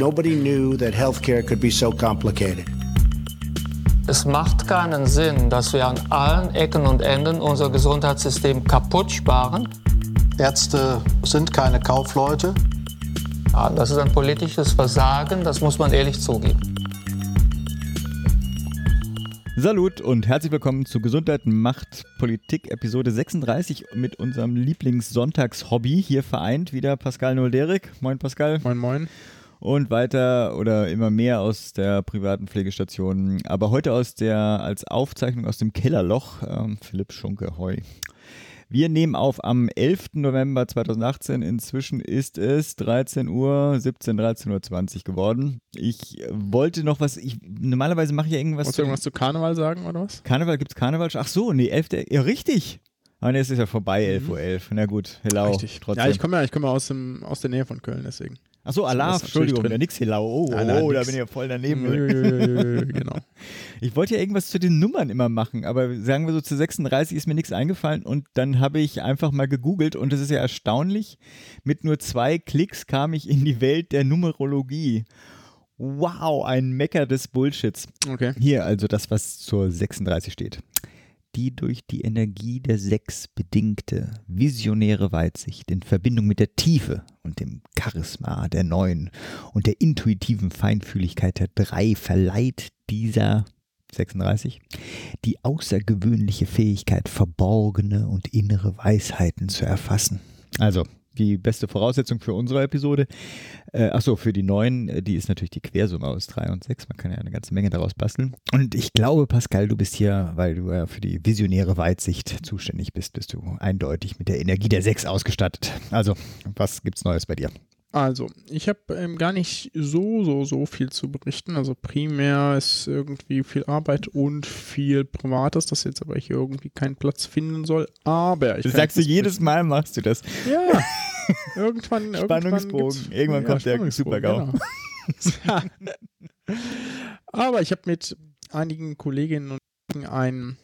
Nobody knew that healthcare could be so complicated. Es macht keinen Sinn, dass wir an allen Ecken und Enden unser Gesundheitssystem kaputt sparen. Ärzte sind keine Kaufleute. Ja, das ist ein politisches Versagen, das muss man ehrlich zugeben. Salut und herzlich willkommen zu Gesundheit macht Politik Episode 36 mit unserem Lieblingssonntags-Hobby hier vereint wieder Pascal Nolderik. Moin Pascal. Moin moin. Und weiter oder immer mehr aus der privaten Pflegestation, aber heute aus der als Aufzeichnung aus dem Kellerloch ähm, Philipp Schunke. Hoi. Wir nehmen auf am 11. November 2018. Inzwischen ist es 13 Uhr, 17, 13.20 Uhr geworden. Ich wollte noch was, ich, normalerweise mache ich ja irgendwas. Musst du irgendwas zu Karneval sagen oder was? Karneval, gibt es Karneval? Ach so, nee, 11. Ja, richtig. Ah, nee, es ist ja vorbei, 11.11 Uhr. 11. Na gut, hello. Richtig. Trotzdem. Ja, ich komme ja, ich komme ja aus, dem, aus der Nähe von Köln, deswegen. Ach so, Das Alarv, ist natürlich Entschuldigung, der nix Hello. Oh, Nein, nein, oh da bin ich ja voll daneben. genau. Ich wollte ja irgendwas zu den Nummern immer machen, aber sagen wir so zu 36 ist mir nichts eingefallen und dann habe ich einfach mal gegoogelt und es ist ja erstaunlich, mit nur zwei Klicks kam ich in die Welt der Numerologie. Wow, ein Mecker des Bullshits. Okay. Hier also das, was zur 36 steht. Die durch die Energie der Sechs bedingte visionäre Weitsicht in Verbindung mit der Tiefe und dem Charisma der Neun und der intuitiven Feinfühligkeit der Drei verleiht dieser 36 die außergewöhnliche Fähigkeit, verborgene und innere Weisheiten zu erfassen. Also die beste Voraussetzung für unsere Episode. Äh, achso, für die neuen, äh, die ist natürlich die Quersumme aus 3 und 6. Man kann ja eine ganze Menge daraus basteln. Und ich glaube, Pascal, du bist hier, weil du ja für die visionäre Weitsicht zuständig bist, bist du eindeutig mit der Energie der 6 ausgestattet. Also, was gibt's Neues bei dir? Also, ich habe ähm, gar nicht so, so, so viel zu berichten. Also primär ist irgendwie viel Arbeit und viel Privates, das jetzt aber hier irgendwie keinen Platz finden soll. Aber ich kann sagst du jedes Mal, machst du das. Ja. Irgendwann, Spannungsbogen. irgendwann, Irgendwann kommt der Super-GAU. genau. Aber ich habe mit einigen Kolleginnen und Kollegen einen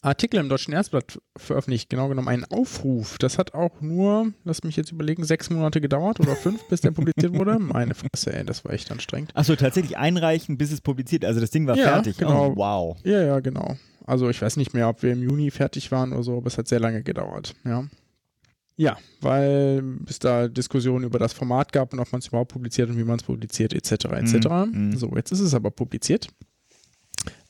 Artikel im Deutschen Ärzteblatt veröffentlicht, genau genommen einen Aufruf. Das hat auch nur, lass mich jetzt überlegen, sechs Monate gedauert oder fünf, bis der publiziert wurde. Meine Fresse, ey, das war echt anstrengend. Achso, tatsächlich einreichen, bis es publiziert. Also das Ding war Ja, fertig. genau. Oh, wow. Ja, ja, genau. Also ich weiß nicht mehr, ob wir im Juni fertig waren oder so, aber es hat sehr lange gedauert, ja. Ja, weil es da Diskussionen über das Format gab und ob man es überhaupt publiziert und wie man es publiziert, etc. etc. Mhm, mhm. So, jetzt ist es aber publiziert.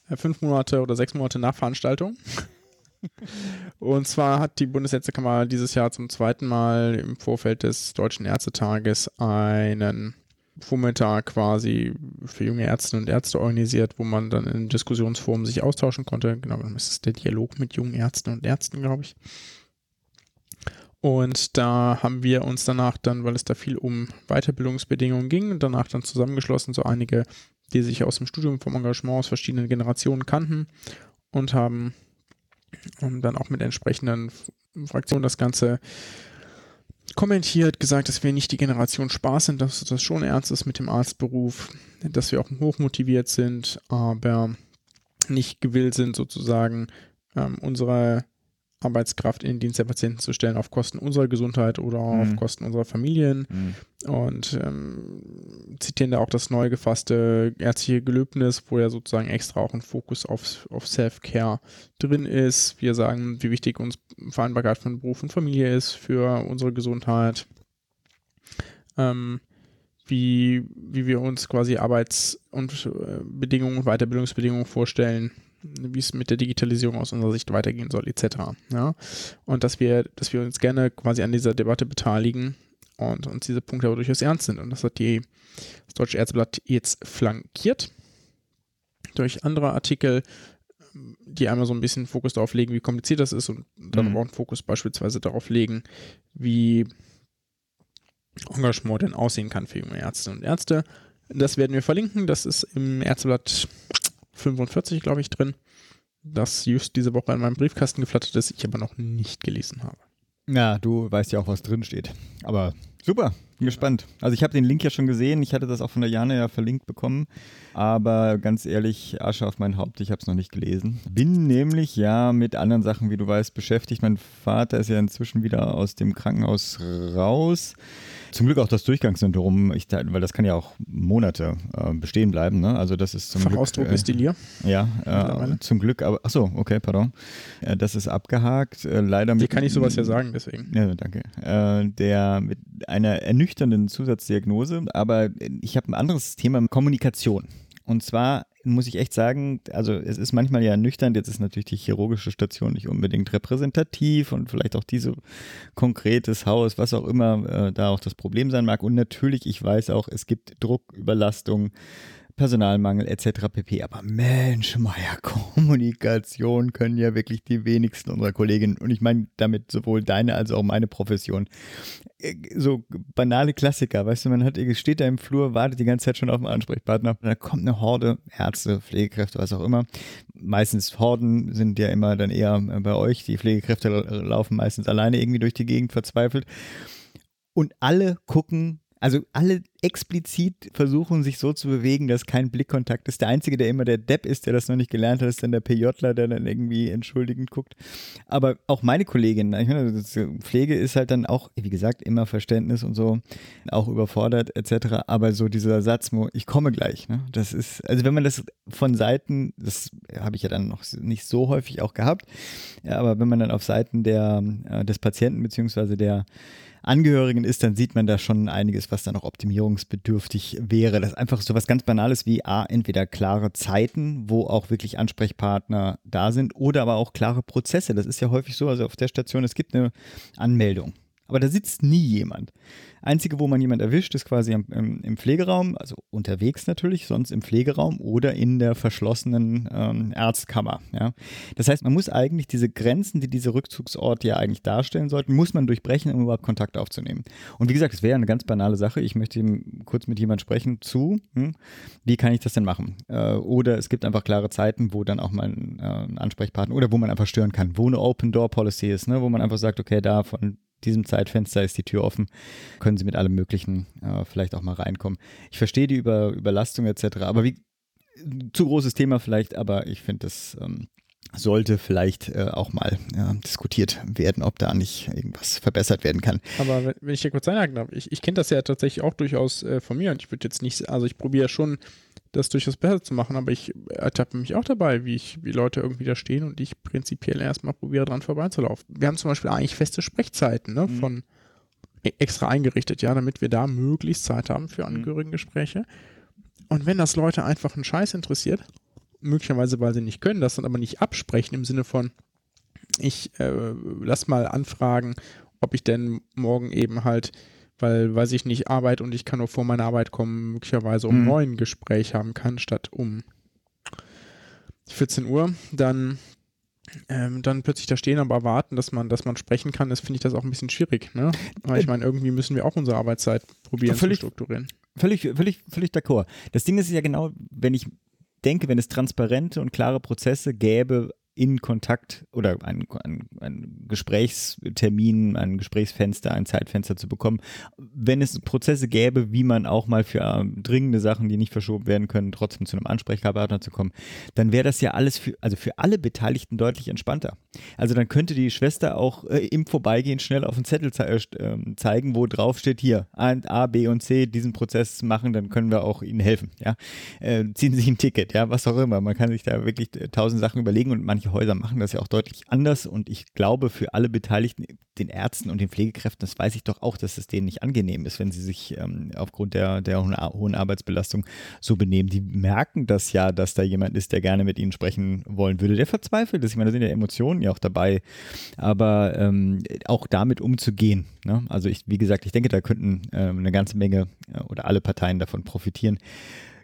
Äh, Fünf Monate oder sechs Monate nach Veranstaltung. Und zwar hat die Bundesärztekammer dieses Jahr zum zweiten Mal im Vorfeld des Deutschen Ärztetages einen Vormittag quasi für junge Ärztinnen und Ärzte organisiert, wo man dann in Diskussionsforum sich austauschen konnte. Genau, das ist der Dialog mit jungen Ärzten und Ärzten, glaube ich. Und da haben wir uns danach dann, weil es da viel um Weiterbildungsbedingungen ging, danach dann zusammengeschlossen, so einige, die sich aus dem Studium vom Engagement aus verschiedenen Generationen kannten und haben ähm, dann auch mit entsprechenden Fraktionen das Ganze kommentiert, gesagt, dass wir nicht die Generation Spaß sind, dass das schon ernst ist mit dem Arztberuf, dass wir auch hochmotiviert sind, aber nicht gewillt sind, sozusagen ähm, unsere Arbeitskraft in den Dienst der Patienten zu stellen auf Kosten unserer Gesundheit oder auf Mhm. Kosten unserer Familien Mhm. und ähm, zitieren da auch das neu gefasste ärztliche Gelöbnis, wo ja sozusagen extra auch ein Fokus auf, auf Self-Care drin ist. Wir sagen, wie wichtig uns Vereinbarkeit von Beruf und Familie ist für unsere Gesundheit. Ähm, wie, wie wir uns quasi Arbeits- und äh, Bedingungen, Weiterbildungsbedingungen vorstellen, wie es mit der Digitalisierung aus unserer Sicht weitergehen soll, etc. Ja? Und dass wir, dass wir uns gerne quasi an dieser Debatte beteiligen und uns diese Punkte aber durchaus ernst sind. Und das hat die, das Deutsche Ärzteblatt jetzt flankiert durch andere Artikel, die einmal so ein bisschen Fokus darauf legen, wie kompliziert das ist und dann Mhm. auch einen Fokus beispielsweise darauf legen, wie Engagement denn aussehen kann für junge Ärztinnen und Ärzte. Das werden wir verlinken. Das ist im Ärzteblatt 45, glaube ich, drin. Das just diese Woche in meinem Briefkasten geflattert ist, ich aber noch nicht gelesen habe. Ja, du weißt ja auch, was drin steht. Aber Super, bin gespannt. Also ich habe den Link ja schon gesehen, ich hatte das auch von der Jana ja verlinkt bekommen, aber ganz ehrlich, Asche auf mein Haupt, ich habe es noch nicht gelesen. Bin nämlich ja mit anderen Sachen, wie du weißt, beschäftigt. Mein Vater ist ja inzwischen wieder aus dem Krankenhaus raus. Zum Glück auch das Durchgangssyndrom, ich, weil das kann ja auch Monate äh, bestehen bleiben. Ne? Also das ist zum Fachausdruck Glück. Äh, ist Delir. Ja, äh, zum Glück, aber achso, okay, pardon. Äh, das ist abgehakt. Äh, leider mit. Hier kann ich sowas ja sagen, deswegen. Ja, danke. Äh, der mit einer ernüchternden Zusatzdiagnose, aber ich habe ein anderes Thema, Kommunikation. Und zwar muss ich echt sagen, also es ist manchmal ja nüchtern, jetzt ist natürlich die chirurgische Station nicht unbedingt repräsentativ und vielleicht auch diese konkretes Haus, was auch immer äh, da auch das Problem sein mag. Und natürlich, ich weiß auch, es gibt Druck, Überlastung, Personalmangel etc. pp. Aber Mensch, Meier, Kommunikation können ja wirklich die wenigsten unserer Kolleginnen und ich meine damit sowohl deine als auch meine Profession. Äh, so banale Klassiker, weißt du, man hat, steht da im Flur, wartet die ganze Zeit schon auf einen Ansprechpartner. Da kommt eine Horde, Ärzte, Pflegekräfte, was auch immer. Meistens Horden sind ja immer dann eher bei euch. Die Pflegekräfte laufen meistens alleine irgendwie durch die Gegend verzweifelt. Und alle gucken also alle explizit versuchen sich so zu bewegen, dass kein Blickkontakt ist. Der Einzige, der immer der Depp ist, der das noch nicht gelernt hat, ist dann der PJler, der dann irgendwie entschuldigend guckt. Aber auch meine Kollegin, meine, Pflege ist halt dann auch, wie gesagt, immer Verständnis und so, auch überfordert etc. Aber so dieser Satz, ich komme gleich, ne? das ist, also wenn man das von Seiten, das habe ich ja dann noch nicht so häufig auch gehabt, ja, aber wenn man dann auf Seiten der, äh, des Patienten beziehungsweise der Angehörigen ist, dann sieht man da schon einiges, was da noch optimierungsbedürftig wäre. Das ist einfach so was ganz Banales wie A, entweder klare Zeiten, wo auch wirklich Ansprechpartner da sind, oder aber auch klare Prozesse. Das ist ja häufig so, also auf der Station, es gibt eine Anmeldung. Aber da sitzt nie jemand. Einzige, wo man jemand erwischt, ist quasi im, im Pflegeraum, also unterwegs natürlich, sonst im Pflegeraum oder in der verschlossenen ähm, Ärztkammer. Ja. Das heißt, man muss eigentlich diese Grenzen, die diese Rückzugsorte ja eigentlich darstellen sollten, muss man durchbrechen, um überhaupt Kontakt aufzunehmen. Und wie gesagt, es wäre eine ganz banale Sache. Ich möchte kurz mit jemandem sprechen zu, hm, wie kann ich das denn machen? Äh, oder es gibt einfach klare Zeiten, wo dann auch mal ein, äh, Ansprechpartner oder wo man einfach stören kann, wo eine Open Door Policy ist, ne, wo man einfach sagt, okay, da von diesem Zeitfenster ist die Tür offen, können Sie mit allem Möglichen äh, vielleicht auch mal reinkommen. Ich verstehe die Über Überlastung etc., aber wie, zu großes Thema vielleicht, aber ich finde, das ähm, sollte vielleicht äh, auch mal ja, diskutiert werden, ob da nicht irgendwas verbessert werden kann. Aber wenn, wenn ich hier kurz einhaken darf, ich, ich kenne das ja tatsächlich auch durchaus äh, von mir und ich würde jetzt nicht, also ich probiere schon das durchaus besser zu machen, aber ich ertappe mich auch dabei, wie ich, wie Leute irgendwie da stehen und ich prinzipiell erstmal probiere, dran vorbeizulaufen. Wir haben zum Beispiel eigentlich feste Sprechzeiten, ne, mhm. von e, extra eingerichtet, ja, damit wir da möglichst Zeit haben für mhm. Angehörigengespräche. Und wenn das Leute einfach einen Scheiß interessiert, möglicherweise weil sie nicht können, das dann aber nicht absprechen im Sinne von, ich äh, lass mal anfragen, ob ich denn morgen eben halt weil, weiß ich nicht, Arbeit und ich kann nur vor meiner Arbeit kommen, möglicherweise um mhm. neun Gespräch haben kann, statt um 14 Uhr, dann, ähm, dann plötzlich da stehen, aber warten, dass man, dass man sprechen kann, das finde ich das auch ein bisschen schwierig, ne? Weil ich äh, meine, irgendwie müssen wir auch unsere Arbeitszeit probieren völlig, zu strukturieren. Völlig, völlig, völlig d'accord. Das Ding ist ja genau, wenn ich denke, wenn es transparente und klare Prozesse gäbe, in Kontakt oder ein, ein, ein Gesprächstermin, ein Gesprächsfenster, ein Zeitfenster zu bekommen, wenn es Prozesse gäbe, wie man auch mal für ähm, dringende Sachen, die nicht verschoben werden können, trotzdem zu einem Ansprechpartner zu kommen, dann wäre das ja alles für, also für alle Beteiligten deutlich entspannter. Also dann könnte die Schwester auch äh, im Vorbeigehen schnell auf den Zettel ze äh, zeigen, wo drauf steht, hier, A, B und C diesen Prozess machen, dann können wir auch Ihnen helfen. Ja? Äh, ziehen Sie sich ein Ticket, ja, was auch immer. Man kann sich da wirklich äh, tausend Sachen überlegen und manche manche Häuser machen das ja auch deutlich anders und ich glaube für alle Beteiligten, den Ärzten und den Pflegekräften, das weiß ich doch auch, dass es denen nicht angenehm ist, wenn sie sich ähm, aufgrund der, der hohen Arbeitsbelastung so benehmen. Die merken das ja, dass da jemand ist, der gerne mit ihnen sprechen wollen würde. Der verzweifelt ist. Ich meine, da sind ja Emotionen ja auch dabei, aber ähm, auch damit umzugehen. Ne? Also ich, wie gesagt, ich denke, da könnten ähm, eine ganze Menge äh, oder alle Parteien davon profitieren.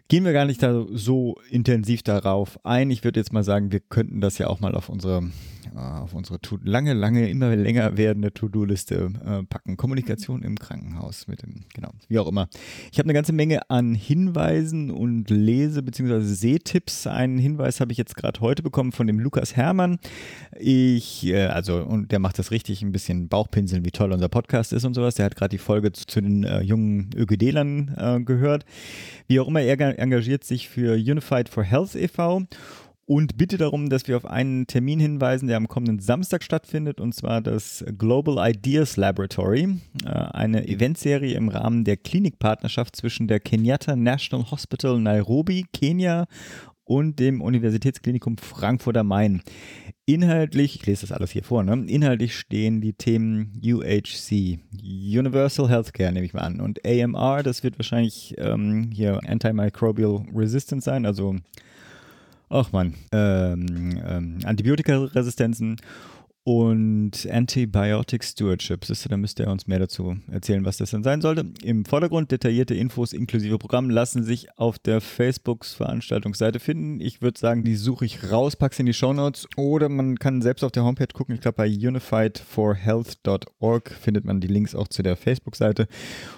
Gehen wir gar nicht da so intensiv darauf ein. Ich würde jetzt mal sagen, wir könnten das ja auch mal auf unsere, äh, auf unsere lange, lange, immer länger werdende To-Do-Liste äh, packen. Kommunikation im Krankenhaus mit dem, genau, wie auch immer. Ich habe eine ganze Menge an Hinweisen und Lese- bzw. Sehtipps. Einen Hinweis habe ich jetzt gerade heute bekommen von dem Lukas Hermann. Ich, äh, also, und der macht das richtig, ein bisschen Bauchpinseln, wie toll unser Podcast ist und sowas. Der hat gerade die Folge zu, zu den äh, jungen ÖGD-Lern äh, gehört. Wie auch immer, er engagiert sich für Unified for Health e.V. und bitte darum, dass wir auf einen Termin hinweisen, der am kommenden Samstag stattfindet, und zwar das Global Ideas Laboratory, äh, eine Eventserie im Rahmen der Klinikpartnerschaft zwischen der Kenyatta National Hospital Nairobi, Kenia und dem Universitätsklinikum Frankfurt am Main. Inhaltlich, ich lese das alles hier vor, ne? inhaltlich stehen die Themen UHC, Universal Healthcare nehme ich mal an, und AMR, das wird wahrscheinlich ähm, hier Antimicrobial Resistance sein, also, ach man, ähm, ähm, Antibiotikaresistenzen und Antibiotic Stewardship. da müsste er uns mehr dazu erzählen, was das denn sein sollte. Im Vordergrund detaillierte Infos inklusive Programm lassen sich auf der Facebooks Veranstaltungsseite finden. Ich würde sagen, die suche ich raus, packe sie in die Show Notes oder man kann selbst auf der Homepage gucken. Ich glaube, bei unifiedforhealth.org findet man die Links auch zu der Facebook-Seite.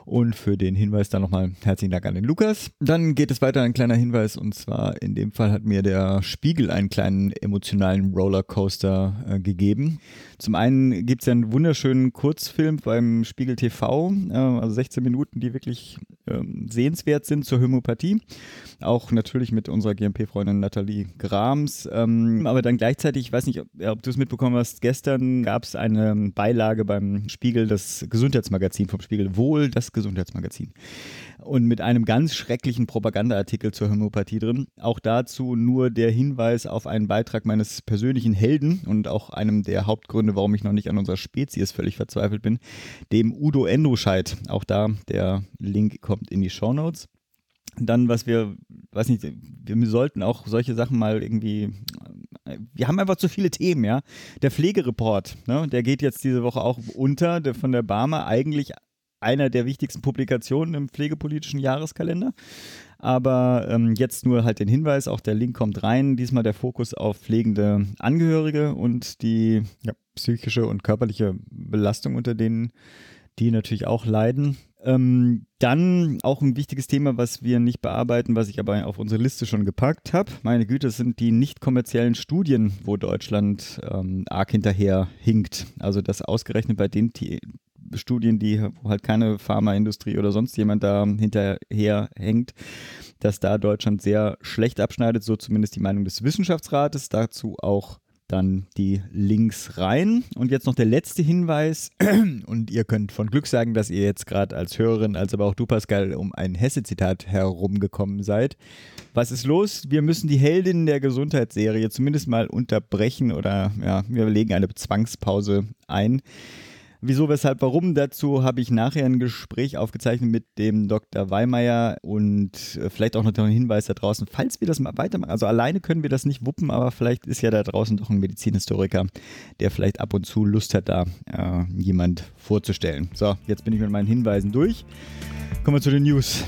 Und für den Hinweis dann nochmal herzlichen Dank an den Lukas. Dann geht es weiter, ein kleiner Hinweis und zwar in dem Fall hat mir der Spiegel einen kleinen emotionalen Rollercoaster äh, gegeben. Zum einen gibt es ja einen wunderschönen Kurzfilm beim Spiegel TV, äh, also 16 Minuten, die wirklich ähm, sehenswert sind zur Homöopathie. Auch natürlich mit unserer GMP-Freundin Nathalie Grams. Ähm, aber dann gleichzeitig, ich weiß nicht, ob, ob du es mitbekommen hast, gestern gab es eine Beilage beim Spiegel, das Gesundheitsmagazin vom Spiegel, wohl das Gesundheitsmagazin und mit einem ganz schrecklichen Propagandaartikel zur Homöopathie drin. Auch dazu nur der Hinweis auf einen Beitrag meines persönlichen Helden und auch einem der Hauptgründe, warum ich noch nicht an unserer Spezies völlig verzweifelt bin, dem Udo Endoscheid. Auch da, der Link kommt in die Show Notes. Dann, was wir, weiß nicht, wir sollten auch solche Sachen mal irgendwie, wir haben einfach zu viele Themen, ja. Der Pflegereport, ne, der geht jetzt diese Woche auch unter, der von der Barmer eigentlich einer der wichtigsten Publikationen im pflegepolitischen Jahreskalender. Aber ähm, jetzt nur halt den Hinweis, auch der Link kommt rein. Diesmal der Fokus auf pflegende Angehörige und die ja, psychische und körperliche Belastung, unter denen die natürlich auch leiden. Ähm, dann auch ein wichtiges Thema, was wir nicht bearbeiten, was ich aber auf unsere Liste schon gepackt habe. Meine Güte, das sind die nicht kommerziellen Studien, wo Deutschland ähm, arg hinterher hinkt. Also das ausgerechnet bei den Studien, die, wo halt keine Pharmaindustrie oder sonst jemand da hinterher hängt, dass da Deutschland sehr schlecht abschneidet, so zumindest die Meinung des Wissenschaftsrates. Dazu auch dann die Links rein. Und jetzt noch der letzte Hinweis. Und ihr könnt von Glück sagen, dass ihr jetzt gerade als Hörerin, als aber auch du, Pascal, um ein Hesse-Zitat herumgekommen seid. Was ist los? Wir müssen die Heldinnen der Gesundheitsserie zumindest mal unterbrechen oder ja, wir legen eine Zwangspause ein. Wieso, weshalb, warum? Dazu habe ich nachher ein Gespräch aufgezeichnet mit dem Dr. Weimeier und äh, vielleicht auch noch einen Hinweis da draußen, falls wir das mal weitermachen. Also alleine können wir das nicht wuppen, aber vielleicht ist ja da draußen doch ein Medizinhistoriker, der vielleicht ab und zu Lust hat, da äh, jemand vorzustellen. So, jetzt bin ich mit meinen Hinweisen durch. Kommen wir zu den News.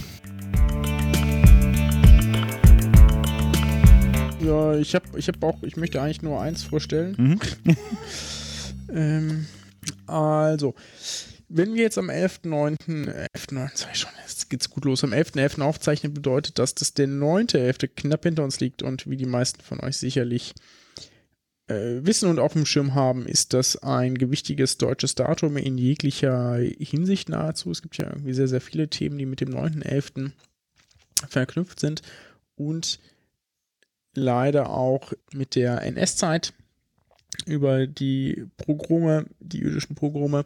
Ja, ich habe ich hab auch, ich möchte eigentlich nur eins vorstellen. Mhm. ähm, also, wenn wir jetzt am 11.9., 11.9., sag ich schon, jetzt geht's gut los, am 11.11. .11. aufzeichnen, bedeutet das, dass der 9.11. knapp hinter uns liegt und wie die meisten von euch sicherlich äh, wissen und auf dem Schirm haben, ist das ein gewichtiges deutsches Datum in jeglicher Hinsicht nahezu. Es gibt ja irgendwie sehr, sehr viele Themen, die mit dem 9.11. verknüpft sind und leider auch mit der NS-Zeit über die Pogrome, die jüdischen Pogrome.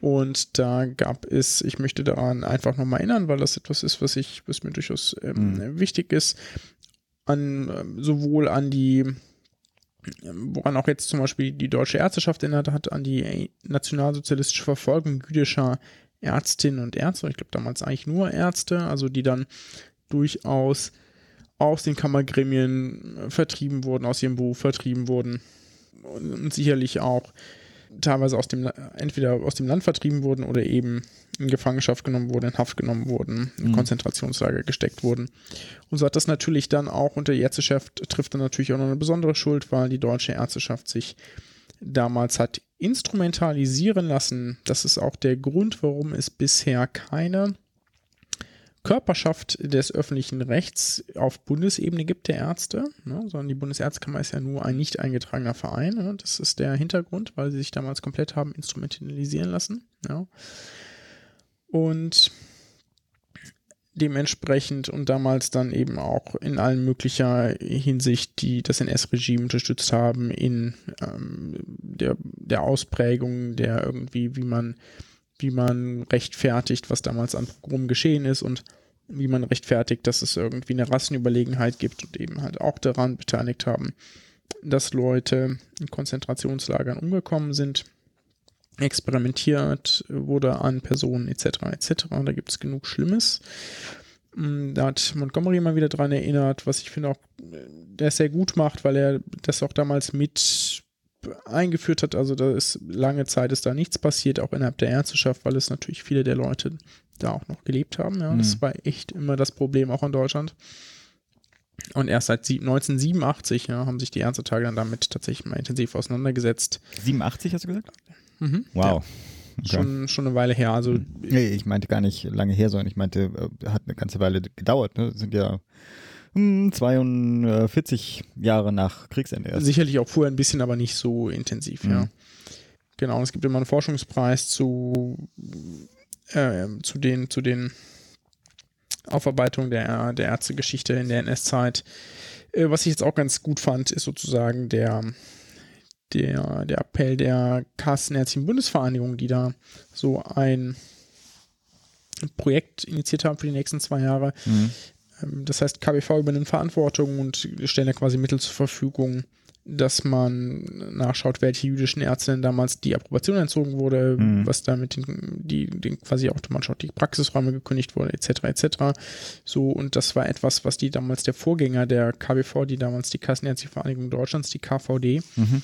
Und da gab es, ich möchte daran einfach nochmal erinnern, weil das etwas ist, was ich, was mir durchaus ähm, mhm. wichtig ist, an ähm, sowohl an die, ähm, woran auch jetzt zum Beispiel die deutsche Ärzteschaft erinnert hat, an die nationalsozialistische Verfolgung jüdischer Ärztinnen und Ärzte, ich glaube damals eigentlich nur Ärzte, also die dann durchaus aus den Kammergremien vertrieben wurden, aus ihrem Beruf vertrieben wurden und sicherlich auch teilweise aus dem, entweder aus dem Land vertrieben wurden oder eben in Gefangenschaft genommen wurden, in Haft genommen wurden, in mhm. Konzentrationslager gesteckt wurden. Und so hat das natürlich dann auch unter die Ärzteschaft trifft dann natürlich auch noch eine besondere Schuld, weil die deutsche Ärzteschaft sich damals hat instrumentalisieren lassen. Das ist auch der Grund, warum es bisher keine Körperschaft des öffentlichen Rechts auf Bundesebene gibt der Ärzte, ne, sondern die Bundesärztekammer ist ja nur ein nicht eingetragener Verein. Ne, das ist der Hintergrund, weil sie sich damals komplett haben instrumentalisieren lassen. Ja. Und dementsprechend und damals dann eben auch in allen möglicher Hinsicht die das NS-Regime unterstützt haben in ähm, der, der Ausprägung der irgendwie, wie man, wie man rechtfertigt, was damals an Pogrom geschehen ist und wie man rechtfertigt, dass es irgendwie eine Rassenüberlegenheit gibt und eben halt auch daran beteiligt haben, dass Leute in Konzentrationslagern umgekommen sind experimentiert wurde an Personen etc. etc. Da gibt es genug Schlimmes. Mm, da hat Montgomery mal wieder dran erinnert, was ich finde auch, der sehr gut macht, weil er das auch damals mit eingeführt hat. Also da ist lange Zeit ist da nichts passiert, auch innerhalb der Ärzteschaft, weil es natürlich viele der Leute da auch noch gelebt haben. Ja, mhm. das war echt immer das Problem auch in Deutschland. Und erst seit 1987 ja, haben sich die Ärztetage dann damit tatsächlich mal intensiv auseinandergesetzt. 87 hast du gesagt? Mhm. Wow. Ja. Okay. Schon, schon eine Weile her. Also, nee, ich meinte gar nicht lange her, sondern ich meinte, äh, hat eine ganze Weile gedauert. Ne? Das sind ja 42 hm, Jahre nach Kriegsende. Erst. Sicherlich auch vorher ein bisschen, aber nicht so intensiv, mhm. ja. Genau, es gibt immer einen Forschungspreis zu, äh, zu den, zu den Aufarbeitungen der, der Ärztegeschichte in der NS-Zeit. Äh, was ich jetzt auch ganz gut fand, ist sozusagen der, der, der Appell der Kassenärztlichen Bundesvereinigung, die da so ein Projekt initiiert haben für die nächsten zwei Jahre. Mhm. Ähm, das heißt, KBV übernimmt Verantwortung und stellen ja quasi Mittel zur Verfügung, dass man nachschaut, welche jüdischen Ärzten damals die Approbation entzogen wurde, mhm. was damit den, die, den quasi auch, man schaut, die Praxisräume gekündigt wurde, etc., etc. So, und das war etwas, was die damals der Vorgänger der KBV, die damals die Kassenärztliche Vereinigung Deutschlands, die KVD, mhm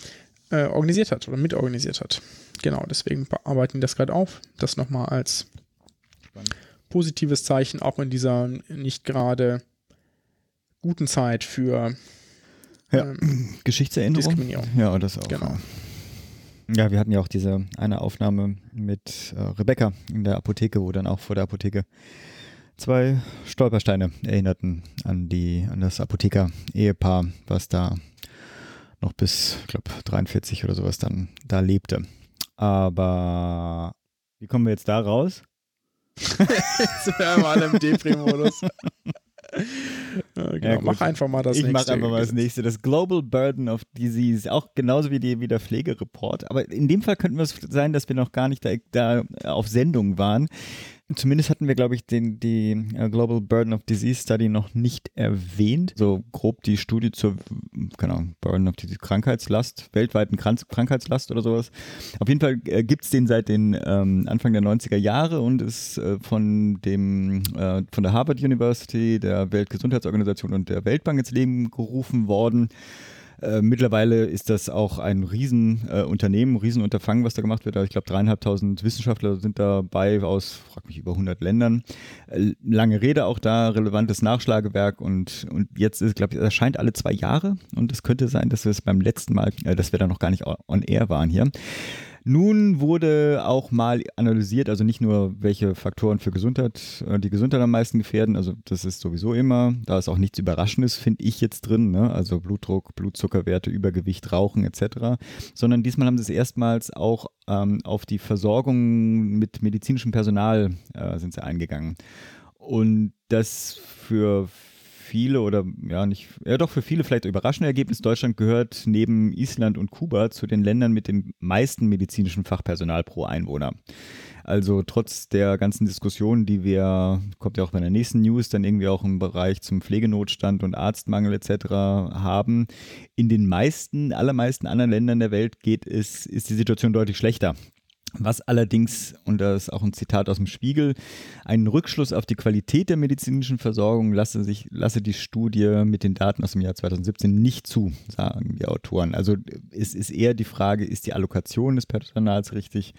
äh, organisiert hat oder mitorganisiert hat. Genau, deswegen arbeiten die das gerade auf. Das nochmal als Spannend. positives Zeichen, auch in dieser nicht gerade guten Zeit für ja. ähm, Geschichtserinnerung. Diskriminierung. Ja, das auch. Genau. Ja, wir hatten ja auch diese eine Aufnahme mit äh, Rebecca in der Apotheke, wo dann auch vor der Apotheke zwei Stolpersteine erinnerten an die an das Apotheker-Ehepaar, was da noch bis, ich glaube, 43 oder sowas dann da lebte. Aber wie kommen wir jetzt da raus? jetzt sind wir mal im Depri-Modus. Ja, genau. ja, mach einfach mal das ich nächste. Ich mach einfach mal das nächste. Das Global Burden of Disease. Auch genauso wie, die, wie der Pflegereport. Aber in dem Fall könnten wir es sein, dass wir noch gar nicht da, da auf Sendung waren. Zumindest hatten wir, glaube ich, den, die äh, Global Burden of Disease Study noch nicht erwähnt. So grob die Studie zur, keine Ahnung, Burden of Disease Krankheitslast, weltweiten Krank Krankheitslast oder sowas. Auf jeden Fall äh, gibt es den seit den ähm, Anfang der 90er Jahre und ist äh, von dem, äh, von der Harvard University, der Weltgesundheitsorganisation und der Weltbank ins Leben gerufen worden. Äh, mittlerweile ist das auch ein Riesenunternehmen, äh, Riesenunterfangen, was da gemacht wird. Ich glaube, dreieinhalbtausend Wissenschaftler sind dabei aus, frag mich, über 100 Ländern. Äh, lange Rede auch da, relevantes Nachschlagewerk und, und jetzt ist, glaube ich, erscheint alle zwei Jahre und es könnte sein, dass wir es beim letzten Mal, äh, dass wir da noch gar nicht on air waren hier. Nun wurde auch mal analysiert, also nicht nur, welche Faktoren für Gesundheit, äh, die Gesundheit am meisten gefährden, also das ist sowieso immer, da ist auch nichts Überraschendes, finde ich jetzt drin, ne? also Blutdruck, Blutzuckerwerte, Übergewicht, Rauchen etc., sondern diesmal haben sie es erstmals auch ähm, auf die Versorgung mit medizinischem Personal äh, sind sie eingegangen. Und das für viele oder ja nicht, ja doch für viele vielleicht überraschende Ergebnis. Deutschland gehört neben Island und Kuba zu den Ländern mit dem meisten medizinischen Fachpersonal pro Einwohner. Also trotz der ganzen Diskussionen, die wir, kommt ja auch bei der nächsten News, dann irgendwie auch im Bereich zum Pflegenotstand und Arztmangel etc. haben, in den meisten, allermeisten anderen Ländern der Welt geht es, ist die Situation deutlich schlechter. Was allerdings, und das ist auch ein Zitat aus dem Spiegel, einen Rückschluss auf die Qualität der medizinischen Versorgung lasse, sich, lasse die Studie mit den Daten aus dem Jahr 2017 nicht zu, sagen die Autoren. Also es ist eher die Frage, ist die Allokation des Personals richtig,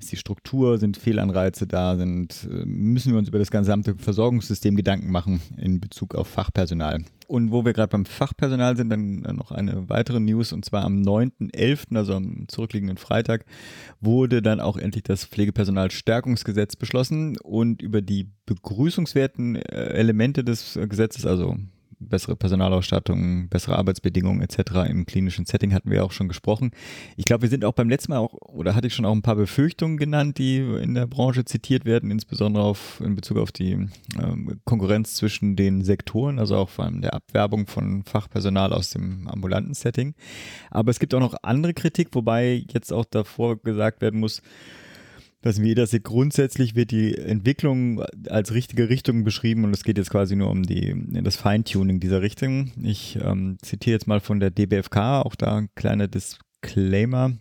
ist die Struktur, sind Fehlanreize da, sind, müssen wir uns über das gesamte Versorgungssystem Gedanken machen in Bezug auf Fachpersonal. Und wo wir gerade beim Fachpersonal sind, dann noch eine weitere News und zwar am 9.11., also am zurückliegenden Freitag, wurde dann auch endlich das Pflegepersonalstärkungsgesetz beschlossen und über die begrüßungswerten äh, Elemente des Gesetzes, also bessere Personalausstattung, bessere Arbeitsbedingungen etc. im klinischen Setting hatten wir auch schon gesprochen. Ich glaube, wir sind auch beim letzten Mal auch, oder hatte ich schon auch ein paar Befürchtungen genannt, die in der Branche zitiert werden, insbesondere auf, in Bezug auf die ähm, Konkurrenz zwischen den Sektoren, also auch vor allem der Abwerbung von Fachpersonal aus dem ambulanten Setting. Aber es gibt auch noch andere Kritik, wobei jetzt auch davor gesagt werden muss, dass wir das grundsätzlich wird die Entwicklung als richtige Richtung beschrieben und es geht jetzt quasi nur um die, das Feintuning dieser Richtung. Ich ähm, zitiere jetzt mal von der DBFK, auch da ein kleiner Disclaimer.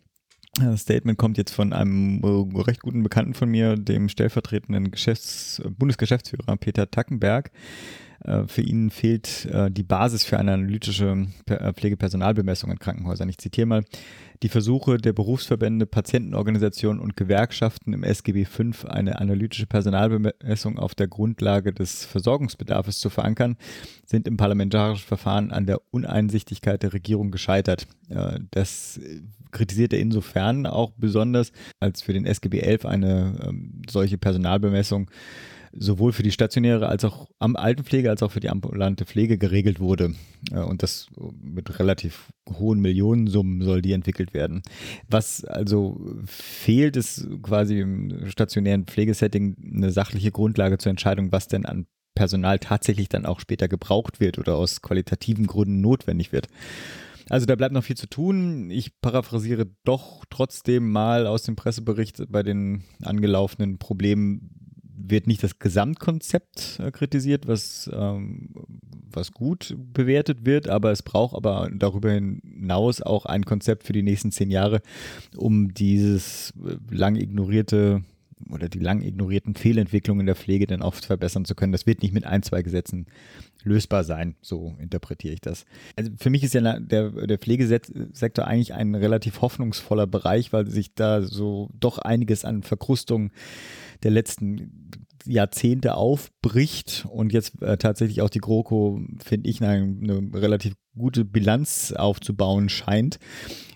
Das Statement kommt jetzt von einem äh, recht guten Bekannten von mir, dem stellvertretenden Geschäfts-, Bundesgeschäftsführer Peter Tackenberg. Äh, für ihn fehlt äh, die Basis für eine analytische Pflegepersonalbemessung in Krankenhäusern. Ich zitiere mal. Die Versuche der Berufsverbände, Patientenorganisationen und Gewerkschaften im SGB V eine analytische Personalbemessung auf der Grundlage des Versorgungsbedarfs zu verankern, sind im parlamentarischen Verfahren an der Uneinsichtigkeit der Regierung gescheitert. Äh, das kritisiert er insofern auch besonders, als für den SGB XI eine ähm, solche Personalbemessung sowohl für die stationäre als auch am Altenpflege als auch für die ambulante Pflege geregelt wurde. Und das mit relativ hohen Millionensummen soll die entwickelt werden. Was also fehlt, ist quasi im stationären Pflegesetting eine sachliche Grundlage zur Entscheidung, was denn an Personal tatsächlich dann auch später gebraucht wird oder aus qualitativen Gründen notwendig wird. Also da bleibt noch viel zu tun. Ich paraphrasiere doch trotzdem mal aus dem Pressebericht bei den angelaufenen Problemen wird nicht das Gesamtkonzept äh, kritisiert, was, ähm, was gut bewertet wird, aber es braucht aber darüber hinaus auch ein Konzept für die nächsten zehn Jahre, um dieses äh, lang ignorierte oder die lang ignorierten Fehlentwicklungen in der Pflege dann oft verbessern zu können. Das wird nicht mit ein, zwei Gesetzen lösbar sein. So interpretiere ich das. Also für mich ist ja der, der Pflegesektor eigentlich ein relativ hoffnungsvoller Bereich, weil sich da so doch einiges an Verkrustung der letzten Jahrzehnte aufbricht und jetzt äh, tatsächlich auch die GroKo, finde ich, eine, eine relativ gute Bilanz aufzubauen scheint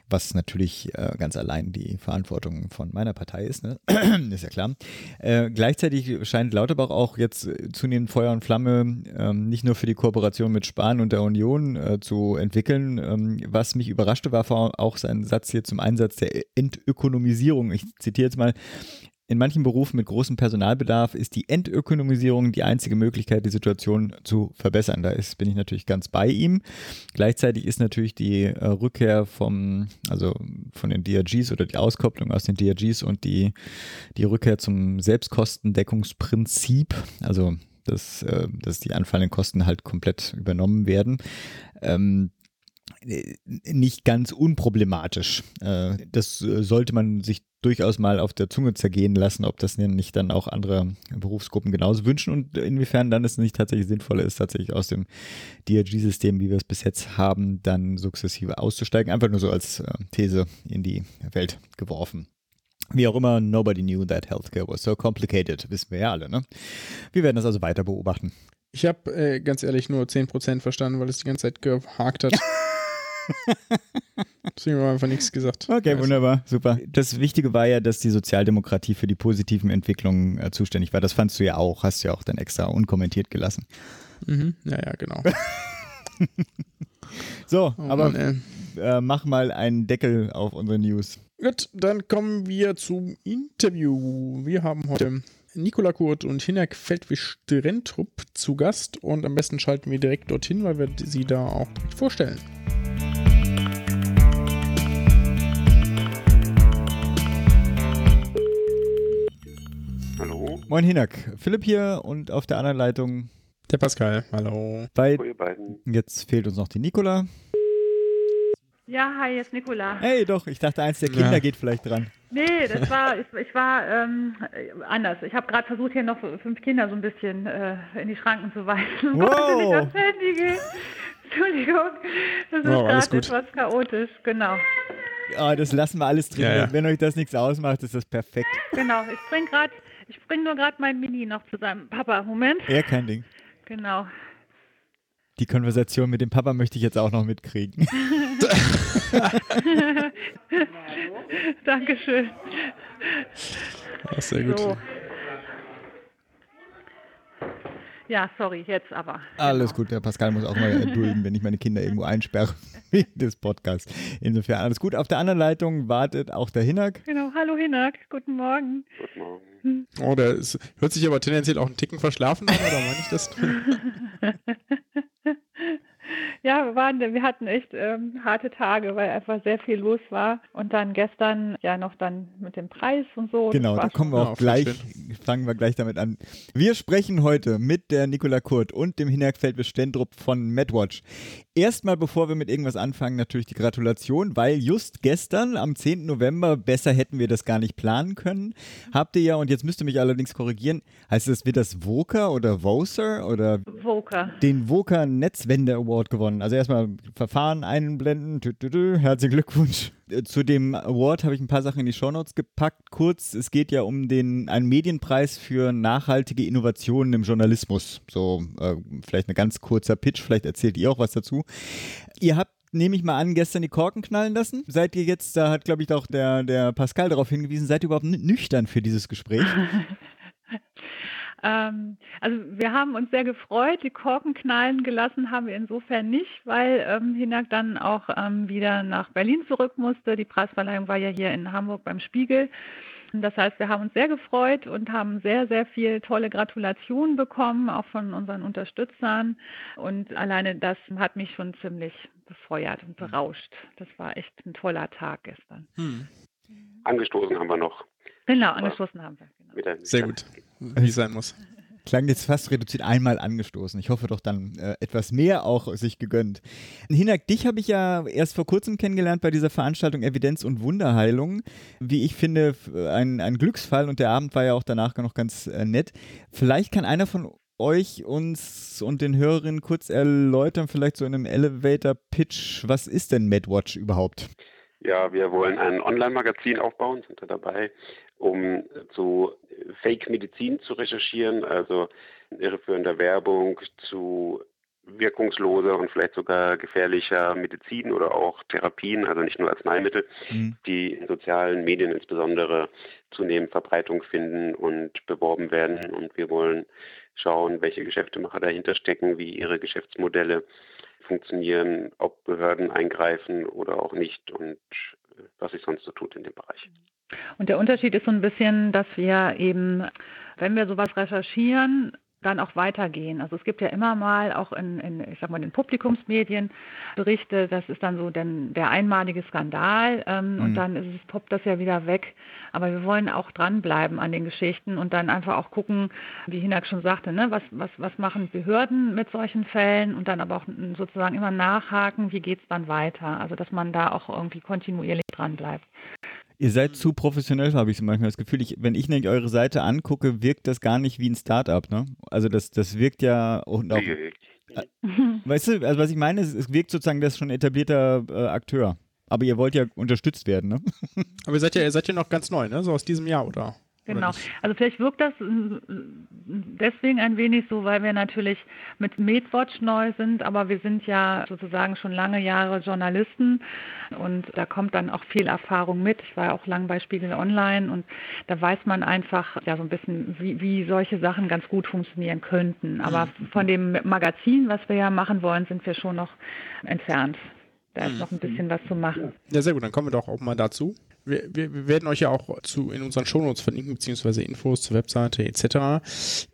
was natürlich äh, ganz allein die Verantwortung von meiner Partei ist, ne? ist ja klar. Äh, gleichzeitig scheint Lauterbach auch jetzt zunehmend Feuer und Flamme ähm, nicht nur für die Kooperation mit Spahn und der Union äh, zu entwickeln. Ähm, was mich überraschte, war auch sein Satz hier zum Einsatz der Entökonomisierung. Ich zitiere jetzt mal, in manchen Berufen mit großem Personalbedarf ist die Entökonomisierung die einzige Möglichkeit, die Situation zu verbessern. Da ist, bin ich natürlich ganz bei ihm. Gleichzeitig ist natürlich die äh, Rückkehr vom, also von den DRGs oder die Auskopplung aus den DRGs und die, die Rückkehr zum Selbstkostendeckungsprinzip, also dass, äh, dass die anfallenden Kosten halt komplett übernommen werden. Ähm, nicht ganz unproblematisch. Äh, das äh, sollte man sich durchaus mal auf der Zunge zergehen lassen, ob das nicht dann auch andere Berufsgruppen genauso wünschen und inwiefern dann es nicht tatsächlich sinnvoller ist, tatsächlich aus dem DRG-System, wie wir es bis jetzt haben, dann sukzessive auszusteigen. Einfach nur so als äh, These in die Welt geworfen. Wie auch immer, nobody knew that healthcare was so complicated, wissen wir ja alle. Ne? Wir werden das also weiter beobachten. Ich habe äh, ganz ehrlich nur 10% verstanden, weil es die ganze Zeit gehakt hat. Deswegen haben wir einfach nichts gesagt. Okay, also. wunderbar, super. Das Wichtige war ja, dass die Sozialdemokratie für die positiven Entwicklungen äh, zuständig war. Das fandst du ja auch, hast du ja auch dann extra unkommentiert gelassen. Mhm. Ja, ja, genau. so, oh, aber Mann, äh, mach mal einen Deckel auf unsere News. Gut, dann kommen wir zum Interview. Wir haben heute Nikola Kurt und Hinak Feldwisch-Drentrup zu Gast und am besten schalten wir direkt dorthin, weil wir sie da auch vorstellen. Moin Hinak, Philipp hier und auf der anderen Leitung der Pascal. Hallo. Bei, Hallo ihr beiden. Jetzt fehlt uns noch die Nikola. Ja, hi, jetzt Nicola. Hey, doch, ich dachte, eins der Kinder Ja. geht vielleicht dran. Nee, das war, ich, ich war ähm, äh, anders. Ich habe gerade versucht, hier noch fünf Kinder so ein bisschen äh, in die Schranken zu weisen. Wow. Wollte nicht ans Handy gehen. Entschuldigung, das ist Wow, alles gerade gut. etwas chaotisch. Genau, Ah, das lassen wir alles drin. Ja, ja. Wenn euch das nichts ausmacht, ist das perfekt. genau. Ich bring gerade, ich bring nur gerade mein Mini noch zu seinem Papa. Moment. Ja, kein Ding. Genau. Die Konversation mit dem Papa möchte ich jetzt auch noch mitkriegen. Dankeschön. Ja, sehr gut. So. Ja, sorry, jetzt aber. Alles gut, der Pascal muss auch mal erdulden, wenn ich meine Kinder irgendwo einsperre wegen des Podcasts. Insofern alles gut. Auf der anderen Leitung wartet auch der Hinak. Genau. Hallo Hinak, guten Morgen. Oh, der ist, hört sich aber tendenziell auch einen Ticken verschlafen an, oder meine ich das? Ja, wir, waren, wir hatten echt ähm, harte Tage, weil einfach sehr viel los war. Und dann gestern ja noch dann mit dem Preis und so. Genau, da kommen wir auch gleich, fangen wir gleich damit an. Wir sprechen heute mit der Nicola Kurt und dem Hinak Feldwisch Stendrup von MadWatch. Erstmal, bevor wir mit irgendwas anfangen, natürlich die Gratulation, weil just gestern, am 10. November, besser hätten wir das gar nicht planen können, habt ihr ja, und jetzt müsst ihr mich allerdings korrigieren, heißt es, wird das Voca oder Vocer oder Voker. den Voca Netzwende Award gewonnen. Also erstmal Verfahren einblenden. Tü, tü, tü. Herzlichen Glückwunsch. Zu dem Award habe ich ein paar Sachen in die Shownotes gepackt. Kurz, es geht ja um den einen Medienpreis für nachhaltige Innovationen im Journalismus. So äh, vielleicht ein ganz kurzer Pitch, vielleicht erzählt ihr auch was dazu. Ihr habt Nehme ich mal an, gestern die Korken knallen lassen. Seid ihr jetzt, da hat glaube ich auch der, der Pascal darauf hingewiesen, seid ihr überhaupt nüchtern für dieses Gespräch? Ähm, also wir haben uns sehr gefreut. Die Korken knallen gelassen haben wir insofern nicht, weil ähm, Hinak dann auch ähm, wieder nach Berlin zurück musste. Die Preisverleihung war ja hier in Hamburg beim Spiegel. Das heißt, wir haben uns sehr gefreut und haben sehr, sehr viel tolle Gratulationen bekommen, auch von unseren Unterstützern. Und alleine das hat mich schon ziemlich befeuert und berauscht. Das war echt ein toller Tag gestern. Hm. Angestoßen haben wir noch Genau, angeschlossen haben wir. Genau. Sehr gut. Wie es sein muss. Klang jetzt fast reduziert einmal angestoßen. Ich hoffe doch dann äh, etwas mehr auch sich gegönnt. Hinak, dich habe ich ja erst vor kurzem kennengelernt bei dieser Veranstaltung Evidenz und Wunderheilung. Wie ich finde, ein, ein Glücksfall und der Abend war ja auch danach noch ganz äh, nett. Vielleicht kann einer von euch uns und den Hörerinnen kurz erläutern, vielleicht so in einem Elevator-Pitch, was ist denn MedWatch überhaupt? Ja, wir wollen ein Online-Magazin aufbauen, sind da dabei, um zu Fake-Medizin zu recherchieren, also irreführender Werbung zu wirkungsloser und vielleicht sogar gefährlicher Medizin oder auch Therapien, also nicht nur Arzneimittel, Hm. die in sozialen Medien insbesondere zunehmend Verbreitung finden und beworben werden. Und wir wollen schauen, welche Geschäftemacher dahinter stecken, wie ihre Geschäftsmodelle funktionieren, ob Behörden eingreifen oder auch nicht und äh, was sich sonst so tut in dem Bereich. Und der Unterschied ist so ein bisschen, dass wir eben, wenn wir sowas recherchieren, dann auch weitergehen. Also es gibt ja immer mal auch in, in ich sag mal, in Publikumsmedien Berichte, das ist dann so denn der einmalige Skandal ähm, Mhm. und dann ist es, poppt das ja wieder weg. Aber wir wollen auch dranbleiben an den Geschichten und dann einfach auch gucken, wie Hinak schon sagte, ne, was, was, was machen Behörden mit solchen Fällen und dann aber auch sozusagen immer nachhaken, wie geht's dann weiter. Also dass man da auch irgendwie kontinuierlich dranbleibt. Ihr seid zu professionell, habe ich so manchmal das Gefühl. Ich, wenn ich nämlich eure Seite angucke, wirkt das gar nicht wie ein Startup, ne? Also das, das wirkt ja und auch, weißt du, also was ich meine, es, es wirkt sozusagen, das ist schon ein etablierter äh, Akteur. Aber ihr wollt ja unterstützt werden, ne? Aber ihr seid ja, ihr seid ja noch ganz neu, ne? So aus diesem Jahr, oder? Genau. Also vielleicht wirkt das äh, deswegen ein wenig so, weil wir natürlich mit MedWatch neu sind, aber wir sind ja sozusagen schon lange Jahre Journalisten und da kommt dann auch viel Erfahrung mit. Ich war ja auch lang bei Spiegel Online und da weiß man einfach ja so ein bisschen, wie, wie solche Sachen ganz gut funktionieren könnten. Aber von dem Magazin, was wir ja machen wollen, sind wir schon noch entfernt. Da ist noch ein bisschen was zu machen. Ja, sehr gut, dann kommen wir doch auch mal dazu. Wir, wir, werden euch ja auch zu, in unseren Shownotes verlinken, beziehungsweise Infos zur Webseite etc.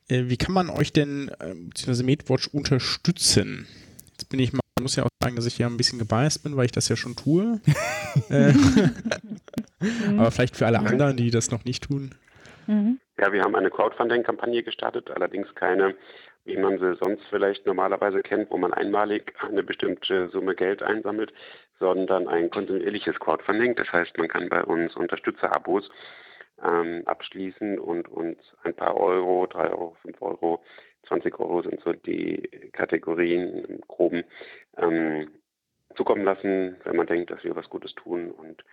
Äh, wie kann man euch denn, äh, beziehungsweise MedWatch unterstützen? Jetzt bin ich mal, ich muss ja auch sagen, dass ich ja ein bisschen gebiased bin, weil ich das ja schon tue. äh, aber vielleicht für alle anderen, die das noch nicht tun. Mhm. Ja, wir haben eine Crowdfunding-Kampagne gestartet, allerdings keine wie man sie sonst vielleicht normalerweise kennt, wo man einmalig eine bestimmte Summe Geld einsammelt, sondern ein kontinuierliches Crowdfunding. Das heißt, man kann bei uns Unterstützerabos ähm, abschließen und uns ein paar Euro, drei Euro, fünf Euro, 20 Euro sind so die Kategorien im Groben ähm, zukommen lassen, wenn man denkt, dass wir was Gutes tun und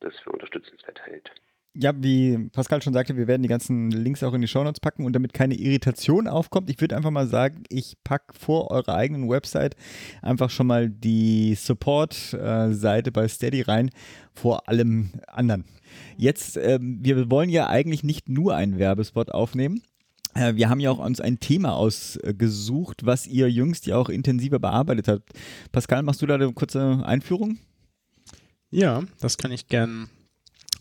das für unterstützenswert hält. Ja, wie Pascal schon sagte, wir werden die ganzen Links auch in die Shownotes packen und damit keine Irritation aufkommt, ich würde einfach mal sagen, ich packe vor eurer eigenen Website einfach schon mal die Support-Seite bei Steady rein, vor allem anderen. Jetzt, äh, wir wollen ja eigentlich nicht nur einen Werbespot aufnehmen, äh, wir haben ja auch uns ein Thema ausgesucht, was ihr jüngst ja auch intensiver bearbeitet habt. Pascal, machst du da eine kurze Einführung? Ja, das kann ich gern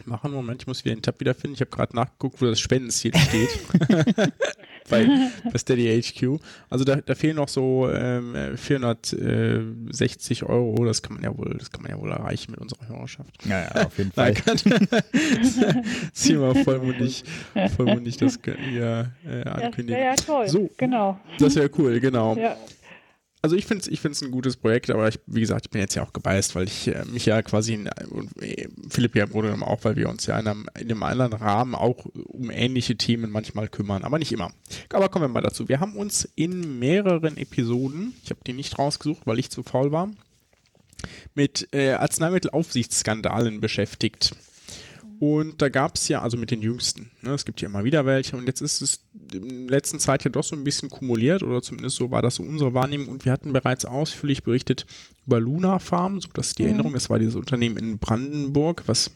machen. Moment, ich muss wieder den Tab wiederfinden. Ich habe gerade nachgeguckt, wo das Spendenziel steht. bei, bei Steady HQ. Also da, da fehlen noch so ähm, 460 Euro. Das kann man ja wohl, das kann man ja wohl erreichen mit unserer Hörerschaft. Ja, ja auf jeden Fall. Zieh mal vollmundig, vollmundig das hier äh, ankündigen. Das wäre ja toll. So, genau. Das wäre cool, genau. Ja. Also ich finde es ich find's ein gutes Projekt, aber ich, wie gesagt, ich bin jetzt ja auch gebeißt, weil ich äh, mich ja quasi, in, äh, Philipp ja im Grunde genommen auch, weil wir uns ja in einem, in einem anderen Rahmen auch um ähnliche Themen manchmal kümmern, aber nicht immer. Aber kommen wir mal dazu. Wir haben uns in mehreren Episoden, ich habe die nicht rausgesucht, weil ich zu faul war, mit äh, Arzneimittelaufsichtsskandalen beschäftigt. Und da gab es ja, also mit den jüngsten, ne, es gibt ja immer wieder welche und jetzt ist es in der letzten Zeit ja doch so ein bisschen kumuliert oder zumindest so war das so unsere Wahrnehmung und wir hatten bereits ausführlich berichtet über Luna Farm, so dass die mhm. Erinnerung, das war dieses Unternehmen in Brandenburg, was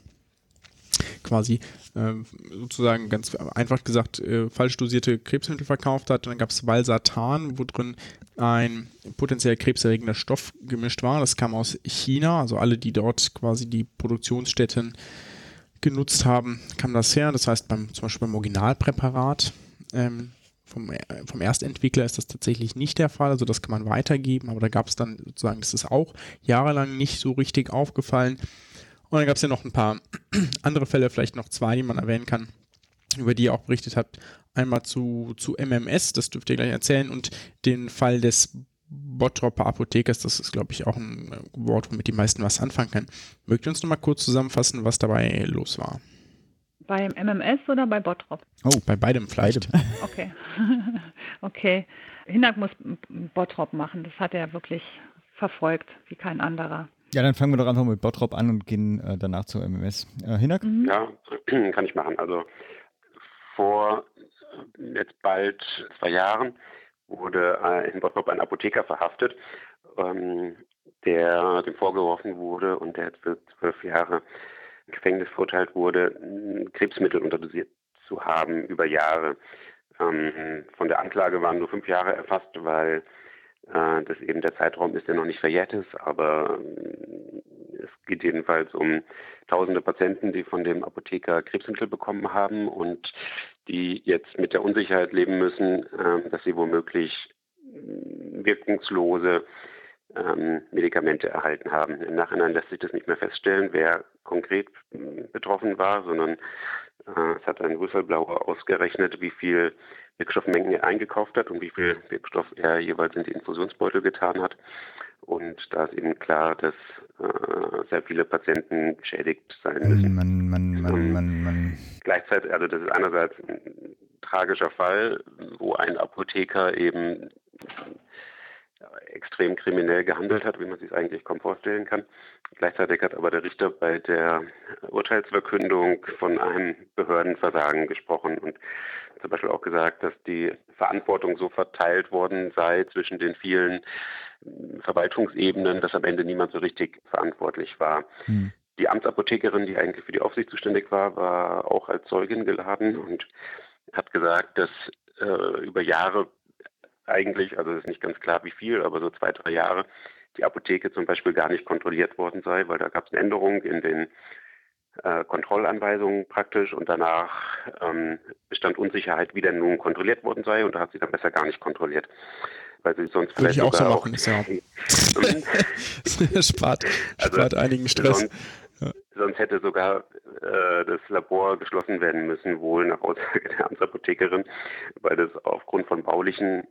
quasi äh, sozusagen ganz einfach gesagt äh, falsch dosierte Krebsmittel verkauft hat. Und dann gab es Valsartan, wo drin ein potenziell krebserregender Stoff gemischt war. Das kam aus China, also alle, die dort quasi die Produktionsstätten genutzt haben, kam das her. Das heißt, beim, zum Beispiel beim Originalpräparat ähm, vom, äh, vom Erstentwickler ist das tatsächlich nicht der Fall. Also das kann man weitergeben, aber da gab es dann sozusagen, das ist auch jahrelang nicht so richtig aufgefallen. Und dann gab es ja noch ein paar andere Fälle, vielleicht noch zwei, die man erwähnen kann, über die ihr auch berichtet habt. Einmal zu, zu MMS, das dürft ihr gleich erzählen, und den Fall des Bottropper Apothekers, das ist, glaube ich, auch ein äh, Wort, womit die meisten was anfangen können. Mögt ihr uns nochmal kurz zusammenfassen, was dabei los war? Beim MMS oder bei Bottrop? Oh, bei beidem vielleicht. Beidem. Okay. okay. Hinak muss Bottrop machen. Das hat er wirklich verfolgt, wie kein anderer. Ja, dann fangen wir doch einfach mit Bottrop an und gehen äh, danach zu MMS. Äh, Hinak? Mhm. Ja, kann ich machen. Also vor jetzt bald zwei Jahren wurde äh, in Bottrop ein Apotheker verhaftet, ähm, der dem vorgeworfen wurde und der für zwölf Jahre Gefängnis verurteilt wurde, Krebsmittel unterdosiert zu haben über Jahre. Ähm, von der Anklage waren nur fünf Jahre erfasst, weil äh, das eben der Zeitraum ist, der noch nicht verjährt ist, aber äh, es geht jedenfalls um tausende Patienten, die von dem Apotheker Krebsmittel bekommen haben und die jetzt mit der Unsicherheit leben müssen, äh, dass sie womöglich wirkungslose ähm, Medikamente erhalten haben. Im Nachhinein lässt sich das nicht mehr feststellen, wer konkret betroffen war, sondern es hat ein Whistleblower ausgerechnet, wie viel Wirkstoffmengen er eingekauft hat und wie viel Wirkstoff er jeweils in die Infusionsbeutel getan hat. Und da ist eben klar, dass äh, sehr viele Patienten geschädigt sein müssen. Man, man, man, man, man. Gleichzeitig, also das ist einerseits ein tragischer Fall, wo ein Apotheker eben extrem kriminell gehandelt hat, wie man sich eigentlich kaum vorstellen kann. Gleichzeitig hat aber der Richter bei der Urteilsverkündung von einem Behördenversagen gesprochen und zum Beispiel auch gesagt, dass die Verantwortung so verteilt worden sei zwischen den vielen Verwaltungsebenen, dass am Ende niemand so richtig verantwortlich war. Hm. Die Amtsapothekerin, die eigentlich für die Aufsicht zuständig war, war auch als Zeugin geladen und hat gesagt, dass äh, über Jahre eigentlich, also es ist nicht ganz klar wie viel, aber so zwei, drei Jahre, die Apotheke zum Beispiel gar nicht kontrolliert worden sei, weil da gab es eine Änderung in den äh, Kontrollanweisungen praktisch und danach ähm, bestand Unsicherheit, wie denn nun kontrolliert worden sei und da hat sie dann besser gar nicht kontrolliert. Weil sie sonst Würde vielleicht ich auch so machen, ja. spart, Also, spart einigen Stress. Sonst, sonst hätte sogar äh, das Labor geschlossen werden müssen, wohl nach Aussage der Amtsapothekerin, weil das aufgrund von baulichen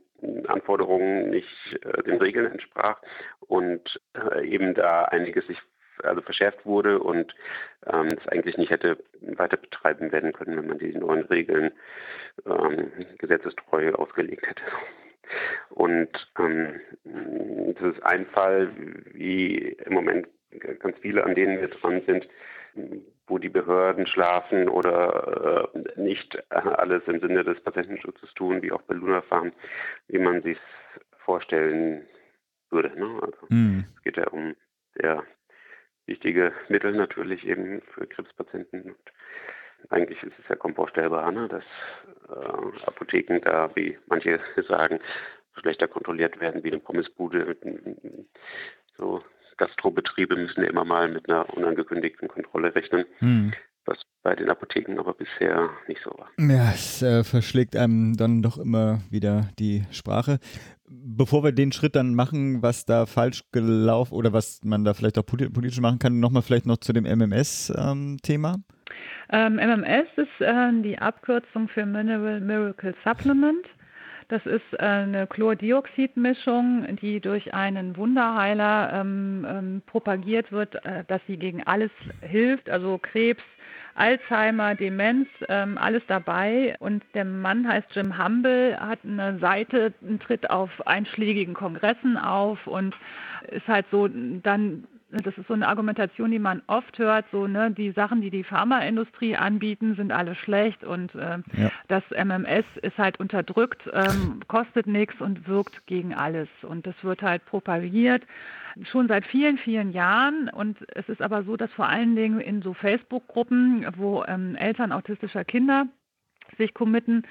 Anforderungen nicht äh, den Regeln entsprach und äh, eben da einiges sich also verschärft wurde und ähm, es eigentlich nicht hätte weiter betreiben werden können, wenn man die neuen Regeln ähm, gesetzestreu ausgelegt hätte. Und ähm, das ist ein Fall, wie im Moment ganz viele, an denen wir dran sind, wo die Behörden schlafen oder äh, nicht alles im Sinne des Patentenschutzes tun, wie auch bei Luna Farm, wie man sich vorstellen würde. Ne? Also, mm. Es geht ja um sehr wichtige Mittel natürlich eben für Krebspatienten. Und eigentlich ist es ja kaum vorstellbar, ne, dass äh, Apotheken da, wie manche sagen, schlechter kontrolliert werden wie eine Pommesbude. So Gastrobetriebe müssen ja immer mal mit einer unangekündigten Kontrolle rechnen. Hm. Was bei den Apotheken aber bisher nicht so war. Ja, es äh, verschlägt einem dann doch immer wieder die Sprache. Bevor wir den Schritt dann machen, was da falsch gelaufen oder was man da vielleicht auch politisch machen kann, nochmal vielleicht noch zu dem MMS-Thema. Ähm, MMS ist äh, die Abkürzung für Mineral Miracle Supplement. Das ist äh, eine Chlordioxidmischung, die durch einen Wunderheiler ähm, ähm, propagiert wird, äh, dass sie gegen alles hilft, also Krebs, Alzheimer, Demenz, ähm, alles dabei. Und der Mann heißt Jim Humble, hat eine Seite, tritt auf einschlägigen Kongressen auf und ist halt so dann das ist so eine Argumentation, die man oft hört, so ne, die Sachen, die die Pharmaindustrie anbieten, sind alle schlecht und äh, ja. das MMS ist halt unterdrückt, ähm, kostet nichts und wirkt gegen alles und das wird halt propagiert schon seit vielen, vielen Jahren. Und es ist aber so, dass vor allen Dingen in so Facebook-Gruppen, wo ähm, Eltern autistischer Kinder sich committen,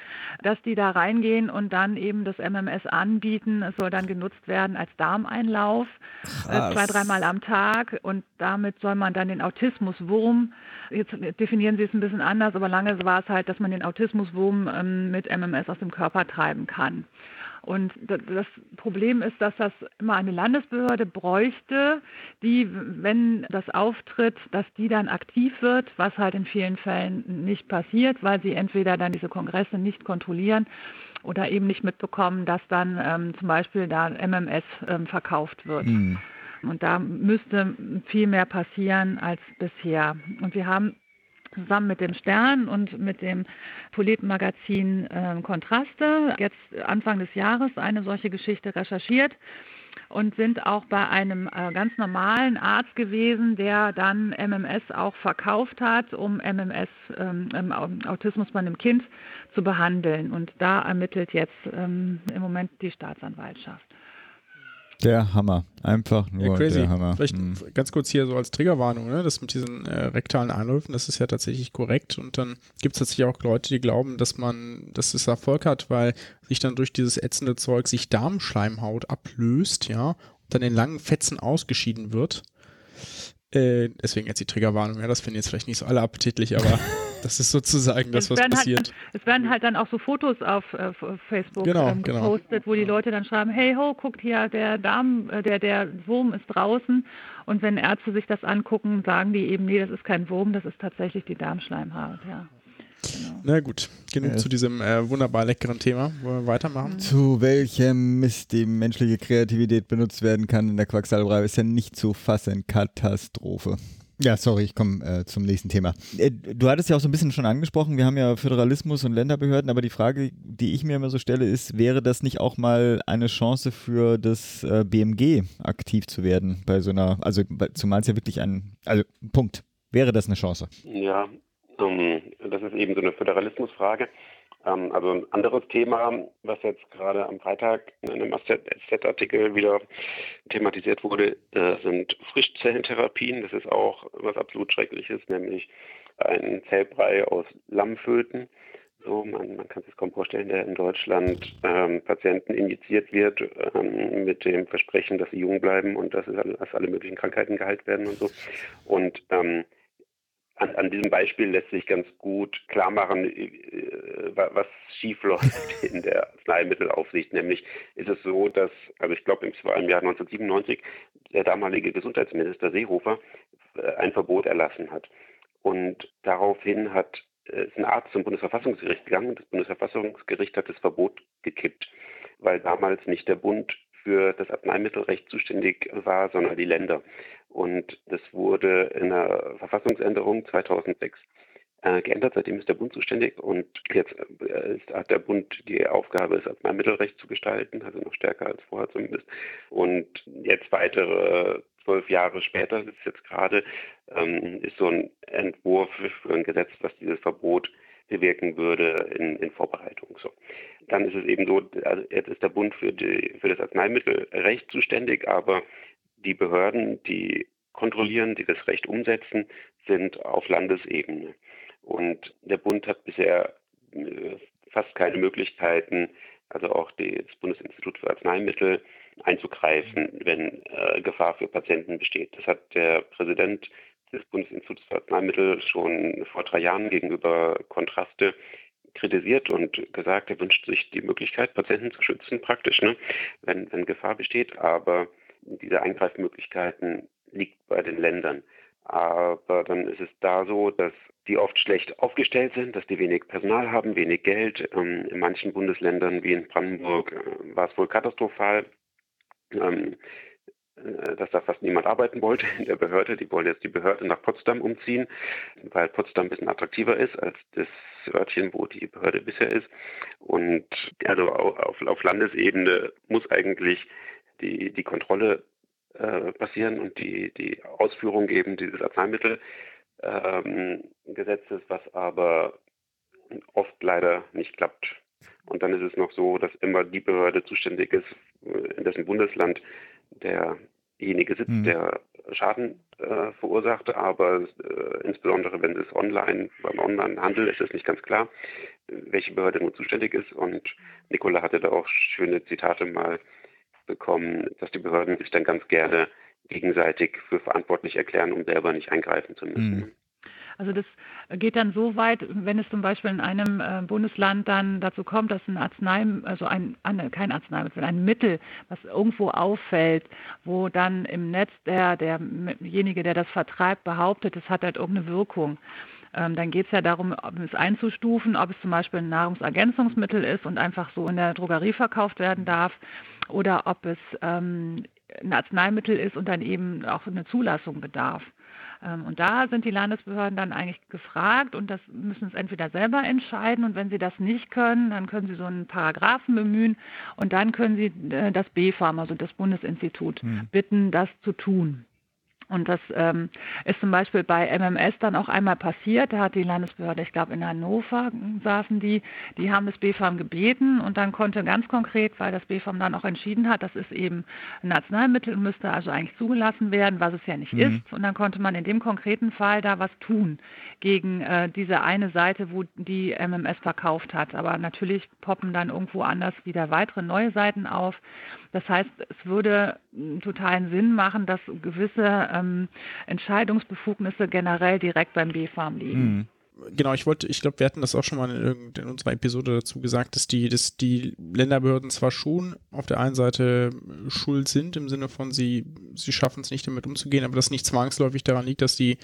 dass die da reingehen und dann eben das MMS anbieten. Es soll dann genutzt werden als Darmeinlauf, äh, zwei, dreimal am Tag und damit soll man dann den Autismuswurm, jetzt definieren Sie es ein bisschen anders, aber lange war es halt, dass man den Autismuswurm ähm, mit MMS aus dem Körper treiben kann. Und das Problem ist, dass das immer eine Landesbehörde bräuchte, die, wenn das auftritt, dass die dann aktiv wird, was halt in vielen Fällen nicht passiert, weil sie entweder dann diese Kongresse nicht kontrollieren oder eben nicht mitbekommen, dass dann ähm, zum Beispiel da MMS ähm, verkauft wird. Mhm. Und da müsste viel mehr passieren als bisher. Und wir haben zusammen mit dem Stern und mit dem Poletenmagazin äh, Kontraste jetzt Anfang des Jahres eine solche Geschichte recherchiert und sind auch bei einem äh, ganz normalen Arzt gewesen, der dann MMS auch verkauft hat, um MMS, ähm, Autismus bei einem Kind zu behandeln. Und da ermittelt jetzt ähm, im Moment die Staatsanwaltschaft. Der Hammer. Einfach nur ja, der Hammer. Vielleicht mhm. ganz kurz hier so als Triggerwarnung, ne? das mit diesen äh, rektalen Anläufen, das ist ja tatsächlich korrekt. Und dann gibt es tatsächlich auch Leute, die glauben, dass man, dass es Erfolg hat, weil sich dann durch dieses ätzende Zeug sich Darmschleimhaut ablöst, ja, und dann in langen Fetzen ausgeschieden wird. Äh, deswegen jetzt die Triggerwarnung, ja, das finden jetzt vielleicht nicht so alle appetitlich, aber das ist sozusagen das, was passiert. Halt, es werden halt dann auch so Fotos auf, äh, Facebook genau, ähm, genau. gepostet, genau. wo die Leute dann schreiben, hey ho, guckt hier, der Darm, äh, der, der Wurm ist draußen. Und wenn Ärzte sich das angucken, sagen die eben, nee, das ist kein Wurm, das ist tatsächlich die Darmschleimhaut, ja. Genau. Na gut, genug ja. zu diesem äh, wunderbar leckeren Thema. Wollen wir weitermachen? Zu welchem Mist die menschliche Kreativität benutzt werden kann in der Quacksalberei ist ja nicht zu fassen. Katastrophe. Ja, sorry, ich komme äh, zum nächsten Thema. Äh, du hattest ja auch so ein bisschen schon angesprochen, wir haben ja Föderalismus und Länderbehörden, aber die Frage, die ich mir immer so stelle, ist, wäre das nicht auch mal eine Chance für das äh, BMG aktiv zu werden bei so einer, also zumal es ja wirklich ein, also Punkt, wäre das eine Chance? Ja, das ist eben so eine Föderalismusfrage. Ähm, also ein anderes Thema, was jetzt gerade am Freitag in einem SZ-Artikel wieder thematisiert wurde, äh, sind Frischzellentherapien. Das ist auch was absolut Schreckliches, nämlich ein Zellbrei aus Lammföten. So, man, man kann sich kaum vorstellen, der in Deutschland ähm, Patienten injiziert wird ähm, mit dem Versprechen, dass sie jung bleiben und dass, dass alle möglichen Krankheiten geheilt werden und so. Und ähm, an, an, diesem Beispiel lässt sich ganz gut klar machen, äh, was schiefläuft in der Arzneimittelaufsicht. Nämlich ist es so, dass, also ich glaube, es war im Jahr 1997, der damalige Gesundheitsminister Seehofer äh, ein Verbot erlassen hat. Und daraufhin hat äh, ist ein Arzt zum Bundesverfassungsgericht gegangen und das Bundesverfassungsgericht hat das Verbot gekippt, weil damals nicht der Bund für das Arzneimittelrecht zuständig war, sondern die Länder. Und das wurde in einer Verfassungsänderung 2006 äh, geändert. Seitdem ist der Bund zuständig und jetzt äh, hat der Bund die Aufgabe, das Arzneimittelrecht zu gestalten, also noch stärker als vorher zumindest. Und jetzt weitere zwölf Jahre später, das ist jetzt gerade, ähm, ist so ein Entwurf für ein Gesetz, was dieses Verbot bewirken würde in, in Vorbereitung. So. Dann ist es eben so, also jetzt ist der Bund für, die, für das Arzneimittelrecht zuständig, aber die Behörden, die kontrollieren, die das Recht umsetzen, sind auf Landesebene. Und der Bund hat bisher äh, fast keine Möglichkeiten, also auch das Bundesinstitut für Arzneimittel einzugreifen, wenn äh, Gefahr für Patienten besteht. Das hat der Präsident des Bundesinstituts für Arzneimittel schon vor drei Jahren gegenüber Kontraste kritisiert und gesagt, er wünscht sich die Möglichkeit, Patienten zu schützen, praktisch, ne, wenn, wenn Gefahr besteht. Aber diese Eingreifmöglichkeiten liegt bei den Ländern. Aber dann ist es da so, dass die oft schlecht aufgestellt sind, dass die wenig Personal haben, wenig Geld. Ähm, in manchen Bundesländern wie in Brandenburg äh, war es wohl katastrophal, ähm, äh, dass da fast niemand arbeiten wollte in der Behörde. Die wollen jetzt die Behörde nach Potsdam umziehen, weil Potsdam ein bisschen attraktiver ist als das Örtchen, wo die Behörde bisher ist. Und also auf, auf Landesebene muss eigentlich die, die Kontrolle äh, passieren und die, die Ausführung eben dieses Arzneimittelgesetzes, ähm, was aber oft leider nicht klappt. Und dann ist es noch so, dass immer die Behörde zuständig ist, äh, in dessen Bundesland derjenige sitzt, mhm. der Schaden äh, verursacht. Aber äh, insbesondere wenn es online, beim Onlinehandel ist es nicht ganz klar, welche Behörde nun zuständig ist. Und Nicola hatte da auch schöne Zitate mal bekommen, dass die Behörden sich dann ganz gerne gegenseitig für verantwortlich erklären, um selber nicht eingreifen zu müssen. Mhm. Also das geht dann so weit, wenn es zum Beispiel in einem äh, Bundesland dann dazu kommt, dass ein Arzneimittel, also ein, kein Arzneimittel, ein Mittel, was irgendwo auffällt, wo dann im Netz der, derjenige, der das vertreibt, behauptet, es hat halt irgendeine Wirkung. Ähm, dann geht es ja darum, es einzustufen, ob es zum Beispiel ein Nahrungsergänzungsmittel ist und einfach so in der Drogerie verkauft werden darf oder ob es ähm, ein Arzneimittel ist und dann eben auch eine Zulassung bedarf. Ähm, und da sind die Landesbehörden dann eigentlich gefragt und das müssen es entweder selber entscheiden und wenn sie das nicht können, dann können sie so einen Paragraphen bemühen und dann können sie äh, das BfArM, also das Bundesinstitut, hm. bitten, das zu tun. Und das ähm, ist zum Beispiel bei MMS dann auch einmal passiert. Da hat die Landesbehörde, ich glaube in Hannover saßen die, die haben das BfArM gebeten und dann konnte ganz konkret, weil das BfArM dann auch entschieden hat, das ist eben ein Arzneimittel und müsste also eigentlich zugelassen werden, was es ja nicht mhm. ist. Und dann konnte man in dem konkreten Fall da was tun gegen äh, diese eine Seite, wo die MMS verkauft hat. Aber natürlich poppen dann irgendwo anders wieder weitere neue Seiten auf. Das heißt, es würde totalen Sinn machen, dass gewisse ähm, Entscheidungsbefugnisse generell direkt beim BfArM liegen. Mhm genau, ich wollte, ich glaube, wir hatten das auch schon mal in, in, unserer Episode dazu gesagt, dass die, dass die Länderbehörden zwar schon auf der einen Seite schuld sind, im Sinne von sie, sie schaffen es nicht damit umzugehen, aber das nicht zwangsläufig daran liegt, dass die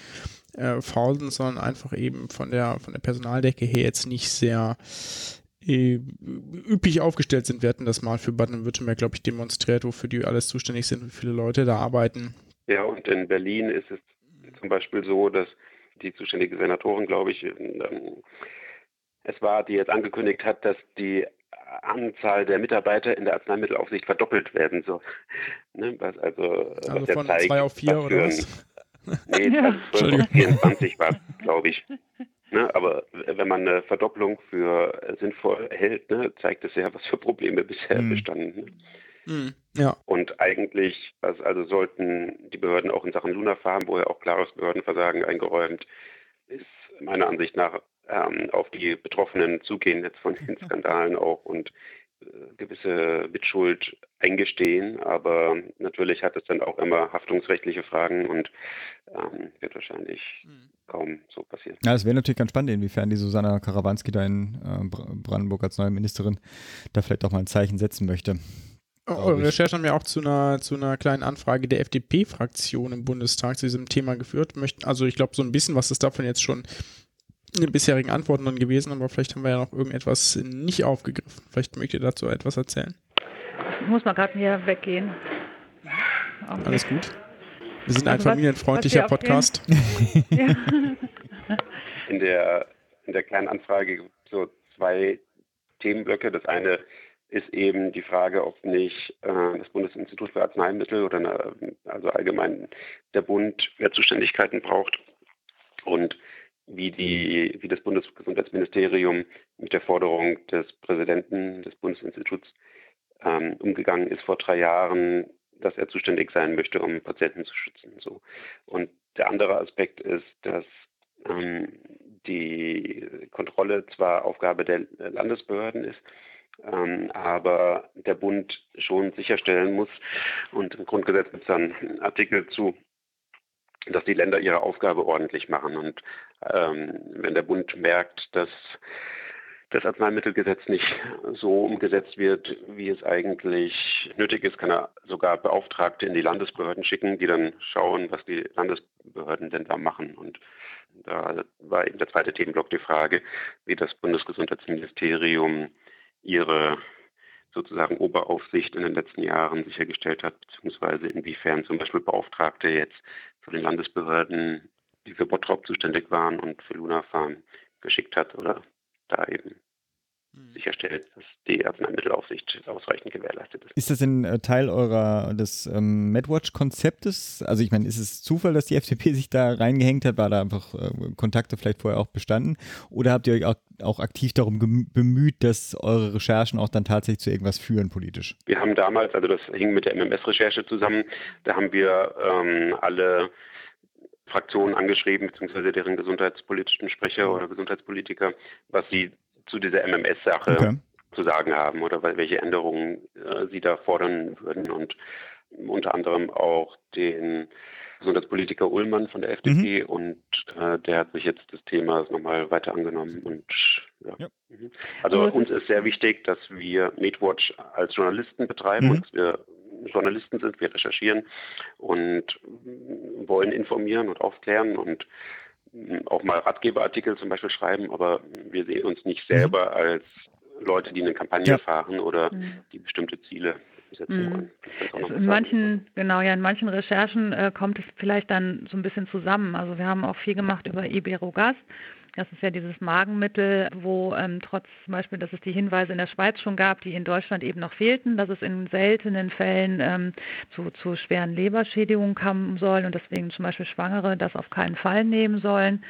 äh, faul sind, sondern einfach eben von der, von der Personaldecke her jetzt nicht sehr äh, üppig aufgestellt sind. Wir hatten das mal für Baden-Württemberg, glaube ich, demonstriert, wofür die alles zuständig sind, wie viele Leute da arbeiten. Ja, und in Berlin ist es zum Beispiel so, dass die zuständige Senatorin, glaube ich, ähm, es war, die jetzt angekündigt hat, dass die Anzahl der Mitarbeiter in der Arzneimittelaufsicht verdoppelt werden soll. Ne, was also, also was von zeigt, zwei auf vier oder was? Nee, ja. 12 auf 24 war glaube ich. Ne, aber wenn man eine Verdopplung für sinnvoll hält, ne, zeigt es ja, was für Probleme bisher mhm. bestanden. Ne? Mhm. Ja. Und eigentlich, also sollten die Behörden auch in Sachen Lunafarm, wo ja auch klares Behördenversagen eingeräumt ist, meiner Ansicht nach ähm, auf die Betroffenen zugehen jetzt von den Skandalen auch und gewisse Mitschuld eingestehen, aber natürlich hat es dann auch immer haftungsrechtliche Fragen und ähm, wird wahrscheinlich mhm. kaum so passieren. Ja, es wäre natürlich ganz spannend, inwiefern die Susanna Karawanski da in äh, Brandenburg als neue Ministerin da vielleicht auch mal ein Zeichen setzen möchte. Eure Recherchen haben ja auch zu einer, zu einer kleinen Anfrage der FDP-Fraktion im Bundestag zu diesem Thema geführt. Möchten, also ich glaube, so ein bisschen was ist davon jetzt schon bisherigen Antworten dann gewesen, aber vielleicht haben wir ja noch irgendetwas nicht aufgegriffen. Vielleicht möchtet ihr dazu etwas erzählen. Ich muss mal gerade hier weggehen. Okay. Alles gut. Wir sind also ein familienfreundlicher Podcast. ja. In der, in der kleinen Anfrage so zwei Themenblöcke. Das eine ist eben die Frage, ob nicht äh, das Bundesinstitut für Arzneimittel oder eine, also allgemein der Bund mehr Zuständigkeiten braucht und wie, die, wie das Bundesgesundheitsministerium mit der Forderung des Präsidenten des Bundesinstituts ähm, umgegangen ist vor drei Jahren, dass er zuständig sein möchte, um Patienten zu schützen. So. Und der andere Aspekt ist, dass ähm, die Kontrolle zwar Aufgabe der Landesbehörden ist, ähm, aber der Bund schon sicherstellen muss, und im Grundgesetz gibt es dann einen Artikel zu, dass die Länder ihre Aufgabe ordentlich machen. Und ähm, wenn der Bund merkt, dass das Arzneimittelgesetz nicht so umgesetzt wird, wie es eigentlich nötig ist, kann er sogar Beauftragte in die Landesbehörden schicken, die dann schauen, was die Landesbehörden denn da machen. Und da war eben der zweite Themenblock die Frage, wie das Bundesgesundheitsministerium ihre sozusagen Oberaufsicht in den letzten Jahren sichergestellt hat, beziehungsweise inwiefern zum Beispiel Beauftragte jetzt von den Landesbehörden, die für Bottrop zuständig waren und für Lunafarm geschickt hat oder da eben hm. sicherstellt, dass die Arzneimittelaufsicht ausreichend gewährleistet ist. Ist das ein äh, Teil eurer des ähm, MedWatch-Konzeptes? Also ich meine, ist es Zufall, dass die FDP sich da reingehängt hat? War da einfach äh, Kontakte vielleicht vorher auch bestanden? Oder habt ihr euch auch, auch aktiv darum bemüht, dass eure Recherchen auch dann tatsächlich zu irgendwas führen politisch? Wir haben damals, also das hing mit der MMS-Recherche zusammen, da haben wir ähm, alle Fraktionen angeschrieben, beziehungsweise deren gesundheitspolitischen Sprecher oder Gesundheitspolitiker, was sie zu dieser MMS-Sache okay. zu sagen haben oder welche Änderungen äh, sie da fordern würden und unter anderem auch den Gesundheitspolitiker Ullmann von der FDP mhm. und äh, der hat sich jetzt das Thema nochmal weiter angenommen und ja. ja. Mhm. Also uns ist sehr wichtig, dass wir MedWatch als Journalisten betreiben mhm. und dass wir Journalisten sind, wir recherchieren und wollen informieren und aufklären und auch mal Ratgeberartikel zum Beispiel schreiben, aber wir sehen uns nicht mhm. selber als Leute, die eine Kampagne ja. fahren oder mhm. die bestimmte Ziele setzen mhm. wollen. In manchen, genau, ja, in manchen Recherchen äh, kommt es vielleicht dann so ein bisschen zusammen. Also wir haben auch viel gemacht über Iberogas. Das ist ja dieses Magenmittel, wo ähm, trotz zum Beispiel, dass es die Hinweise in der Schweiz schon gab, die in Deutschland eben noch fehlten, dass es in seltenen Fällen ähm, zu, zu schweren Leberschädigungen kommen soll und deswegen zum Beispiel Schwangere das auf keinen Fall nehmen sollen.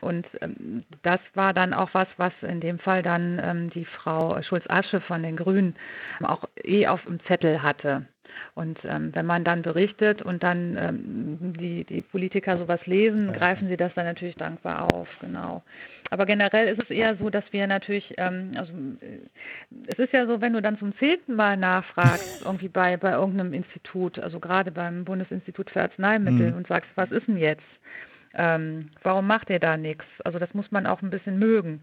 Und ähm, das war dann auch was, was in dem Fall dann ähm, die Frau Schulz-Asche von den Grünen auch eh auf dem Zettel hatte. Und ähm, wenn man dann berichtet und dann ähm, die, die Politiker sowas lesen, greifen sie das dann natürlich dankbar auf, genau. Aber generell ist es eher so, dass wir natürlich, ähm, also äh, es ist ja so, wenn du dann zum zehnten Mal nachfragst, irgendwie bei, bei irgendeinem Institut, also gerade beim Bundesinstitut für Arzneimittel mhm. und sagst, was ist denn jetzt? Ähm, warum macht ihr da nichts? Also das muss man auch ein bisschen mögen.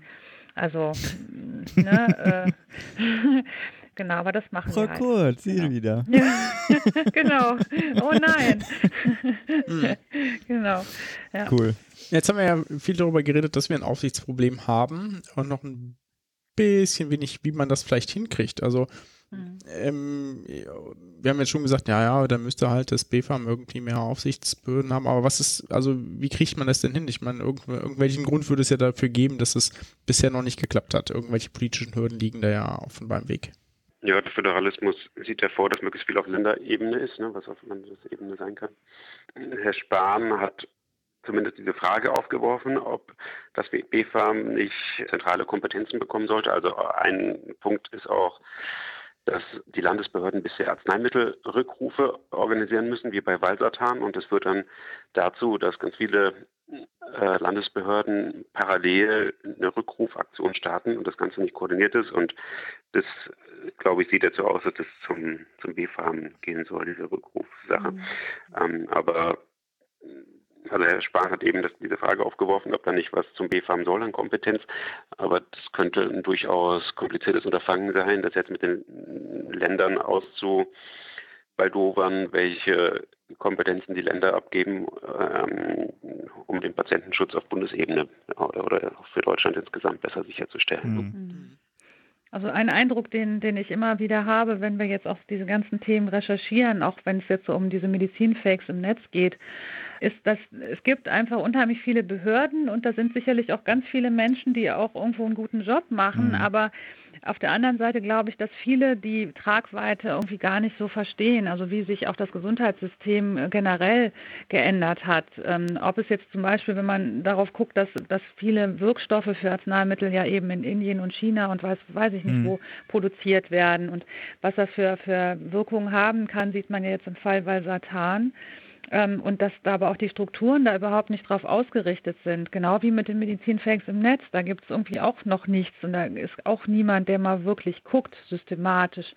Also, ne, äh, Genau, aber das machen Frau wir halt. Kurz, Sie genau. wieder. Ja, genau. Oh nein. Hm. genau. Ja. Cool. Jetzt haben wir ja viel darüber geredet, dass wir ein Aufsichtsproblem haben und noch ein bisschen wenig, wie man das vielleicht hinkriegt. Also hm. ähm, wir haben jetzt schon gesagt, ja, ja, da müsste halt das BFAM irgendwie mehr Aufsichtsböden haben, aber was ist, also wie kriegt man das denn hin? Ich meine, irgendw irgendwelchen Grund würde es ja dafür geben, dass es bisher noch nicht geklappt hat. Irgendwelche politischen Hürden liegen da ja offenbar im Weg. Ja, der Föderalismus sieht ja vor, dass möglichst viel auf Länderebene ist, ne, was auf Landesebene sein kann. Herr Spahn hat zumindest diese Frage aufgeworfen, ob das BfArM nicht zentrale Kompetenzen bekommen sollte. Also ein Punkt ist auch, dass die Landesbehörden bisher Arzneimittelrückrufe organisieren müssen, wie bei Valsartan. Und das führt dann dazu, dass ganz viele äh, Landesbehörden parallel eine Rückrufaktion starten und das Ganze nicht koordiniert ist. Und das, glaube ich, sieht so aus, dass es zum, zum BFAM gehen soll, diese Rückrufsache. Mhm. Ähm, aber also Herr Spahn hat eben das, diese Frage aufgeworfen, ob da nicht was zum BFAM soll an Kompetenz. Aber das könnte ein durchaus kompliziertes Unterfangen sein, das jetzt mit den Ländern auszubaldowern, welche Kompetenzen die Länder abgeben, ähm, um den Patientenschutz auf Bundesebene oder, für Deutschland insgesamt besser sicherzustellen. Mhm. Also ein Eindruck, den, den ich immer wieder habe, wenn wir jetzt auf diese ganzen Themen recherchieren, auch wenn es jetzt so um diese Medizinfakes im Netz geht, ist, dass es gibt einfach unheimlich viele Behörden und da sind sicherlich auch ganz viele Menschen, die auch irgendwo einen guten Job machen, mhm. aber auf der anderen Seite glaube ich, dass viele die Tragweite irgendwie gar nicht so verstehen, also wie sich auch das Gesundheitssystem äh, generell geändert hat. Ähm, ob es jetzt zum Beispiel, wenn man darauf guckt, dass, dass viele Wirkstoffe für Arzneimittel ja eben in Indien und China und weiß, weiß ich nicht mhm. wo produziert werden und was das für, für Wirkungen haben kann, sieht man ja jetzt im Fall Valsartan. Ähm, und dass da aber auch die Strukturen da überhaupt nicht drauf ausgerichtet sind. Genau wie mit den Medizinfakes im Netz. Da gibt es irgendwie auch noch nichts und da ist auch niemand, der mal wirklich guckt, systematisch.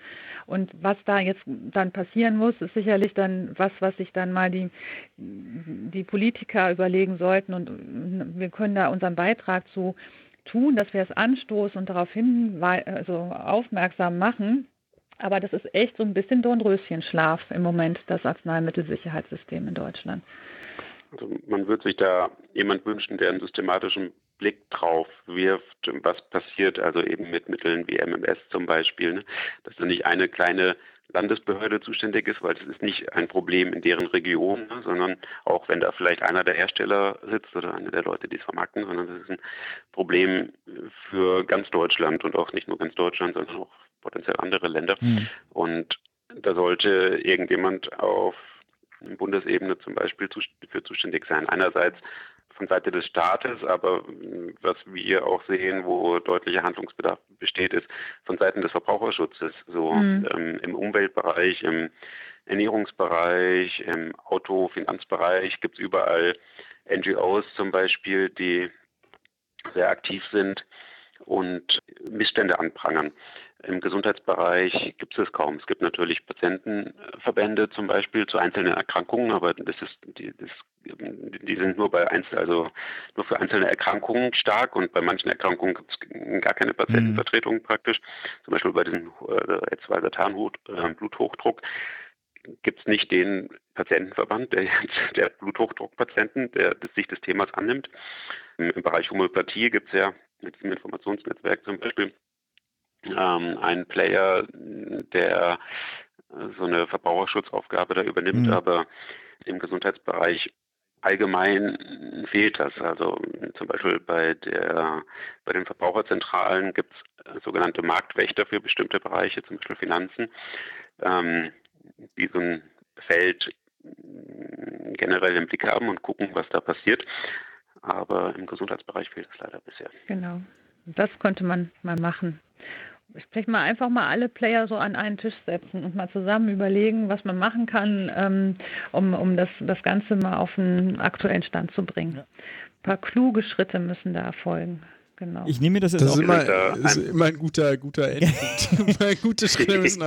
Und was da jetzt dann passieren muss, ist sicherlich dann was, was sich dann mal die, die Politiker überlegen sollten und wir können da unseren Beitrag zu tun, dass wir es anstoßen und darauf hin also aufmerksam machen aber das ist echt so ein bisschen Dornröschenschlaf im Moment, das Arzneimittelsicherheitssystem in Deutschland. Also man würde sich da jemand wünschen, der einen systematischen Blick drauf wirft, was passiert, also eben mit Mitteln wie MMS zum Beispiel, ne? dass da nicht eine kleine Landesbehörde zuständig ist, weil es ist nicht ein Problem in deren Region, ne? sondern auch wenn da vielleicht einer der Hersteller sitzt oder einer der Leute, die es vermarkten, sondern es ist ein Problem für ganz Deutschland und auch nicht nur ganz Deutschland, sondern auch potenziell andere Länder. Mhm. Und da sollte irgendjemand auf Bundesebene zum Beispiel für zuständig sein. Einerseits von Seite des Staates, aber was wir auch sehen, wo deutlicher Handlungsbedarf besteht, ist von Seiten des Verbraucherschutzes, so mhm. ähm, im Umweltbereich, im Ernährungsbereich, im Autofinanzbereich gibt es überall NGOs zum Beispiel, die sehr aktiv sind und Missstände anprangern. Im Gesundheitsbereich gibt es kaum. Es gibt natürlich Patientenverbände zum Beispiel zu einzelnen Erkrankungen, aber das ist, die, das, die sind nur bei Einzel, also nur für einzelne Erkrankungen stark und bei manchen Erkrankungen gibt es gar keine Patientenvertretung mhm. praktisch. Zum Beispiel bei diesem äh, jetzt äh, Bluthochdruck gibt es nicht den Patientenverband, der, der Bluthochdruckpatienten, der sich des Themas annimmt. Im Bereich Homöopathie gibt es ja mit diesem Informationsnetzwerk zum Beispiel ähm, ein Player, der so eine Verbraucherschutzaufgabe da übernimmt, mhm. aber im Gesundheitsbereich allgemein fehlt das. Also zum Beispiel bei der bei den Verbraucherzentralen gibt es sogenannte Marktwächter für bestimmte Bereiche, zum Beispiel Finanzen, ähm, die so ein Feld generell im Blick haben und gucken, was da passiert. Aber im Gesundheitsbereich fehlt es leider bisher. Genau. Das könnte man mal machen vielleicht mal einfach mal alle Player so an einen Tisch setzen und mal zusammen überlegen, was man machen kann, ähm, um, um das, das Ganze mal auf einen aktuellen Stand zu bringen. Ja. Ein paar kluge Schritte müssen da erfolgen. Genau. Ich nehme mir das jetzt das auch ist immer, ist immer ein guter, guter Endpunkt. gute Schritte müssen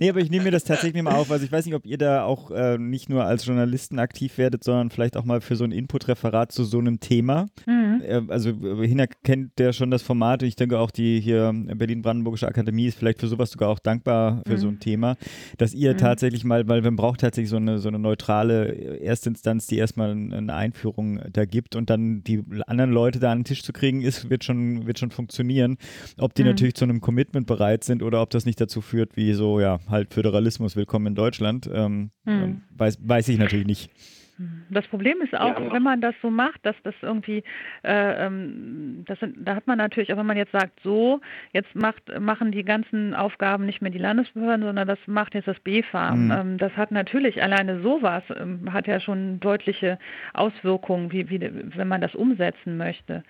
Nee, aber ich nehme mir das tatsächlich mal auf. Also ich weiß nicht, ob ihr da auch äh, nicht nur als Journalisten aktiv werdet, sondern vielleicht auch mal für so ein Input-Referat zu so einem Thema. Mhm. Äh, also äh, Hina kennt ja schon das Format. Ich denke auch die hier Berlin-Brandenburgische Akademie ist vielleicht für sowas sogar auch dankbar für mhm. so ein Thema, dass ihr mhm. tatsächlich mal, weil man braucht tatsächlich so eine, so eine neutrale Erstinstanz, die erstmal eine Einführung da gibt und dann die anderen Leute da an den Tisch zu kriegen, ist, wird schon, wird schon funktionieren. Ob die mhm. natürlich zu einem Commitment bereit sind oder ob das nicht dazu führt, wie so, ja, halt Föderalismus willkommen in Deutschland, ähm, hm. weiß, weiß ich natürlich nicht. Das Problem ist auch, ja, wenn man das so macht, dass das irgendwie, äh, ähm, das sind, da hat man natürlich auch, wenn man jetzt sagt, so, jetzt macht, machen die ganzen Aufgaben nicht mehr die Landesbehörden, sondern das macht jetzt das BfArM. Mhm. Ähm, das hat natürlich alleine sowas, ähm, hat ja schon deutliche Auswirkungen, wie, wie, wenn man das umsetzen möchte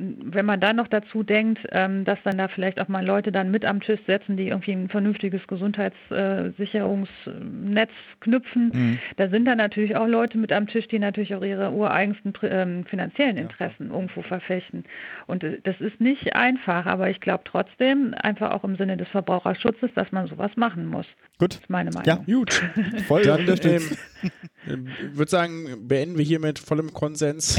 wenn man dann noch dazu denkt, ähm, dass dann da vielleicht auch mal Leute dann mit am Tisch setzen, die irgendwie ein vernünftiges Gesundheitssicherungsnetz knüpfen, mhm. da sind dann natürlich auch Leute mit am Tisch, die natürlich auch ihre ureigensten ähm, finanziellen Interessen ja. irgendwo verfechten. Und äh, das ist nicht einfach, aber ich glaube trotzdem, einfach auch im Sinne des Verbraucherschutzes, dass man sowas machen muss. Gut. Das ist meine Meinung. Ja, gut. Voll dann, ähm, Ich würde sagen, beenden wir hier mit vollem Konsens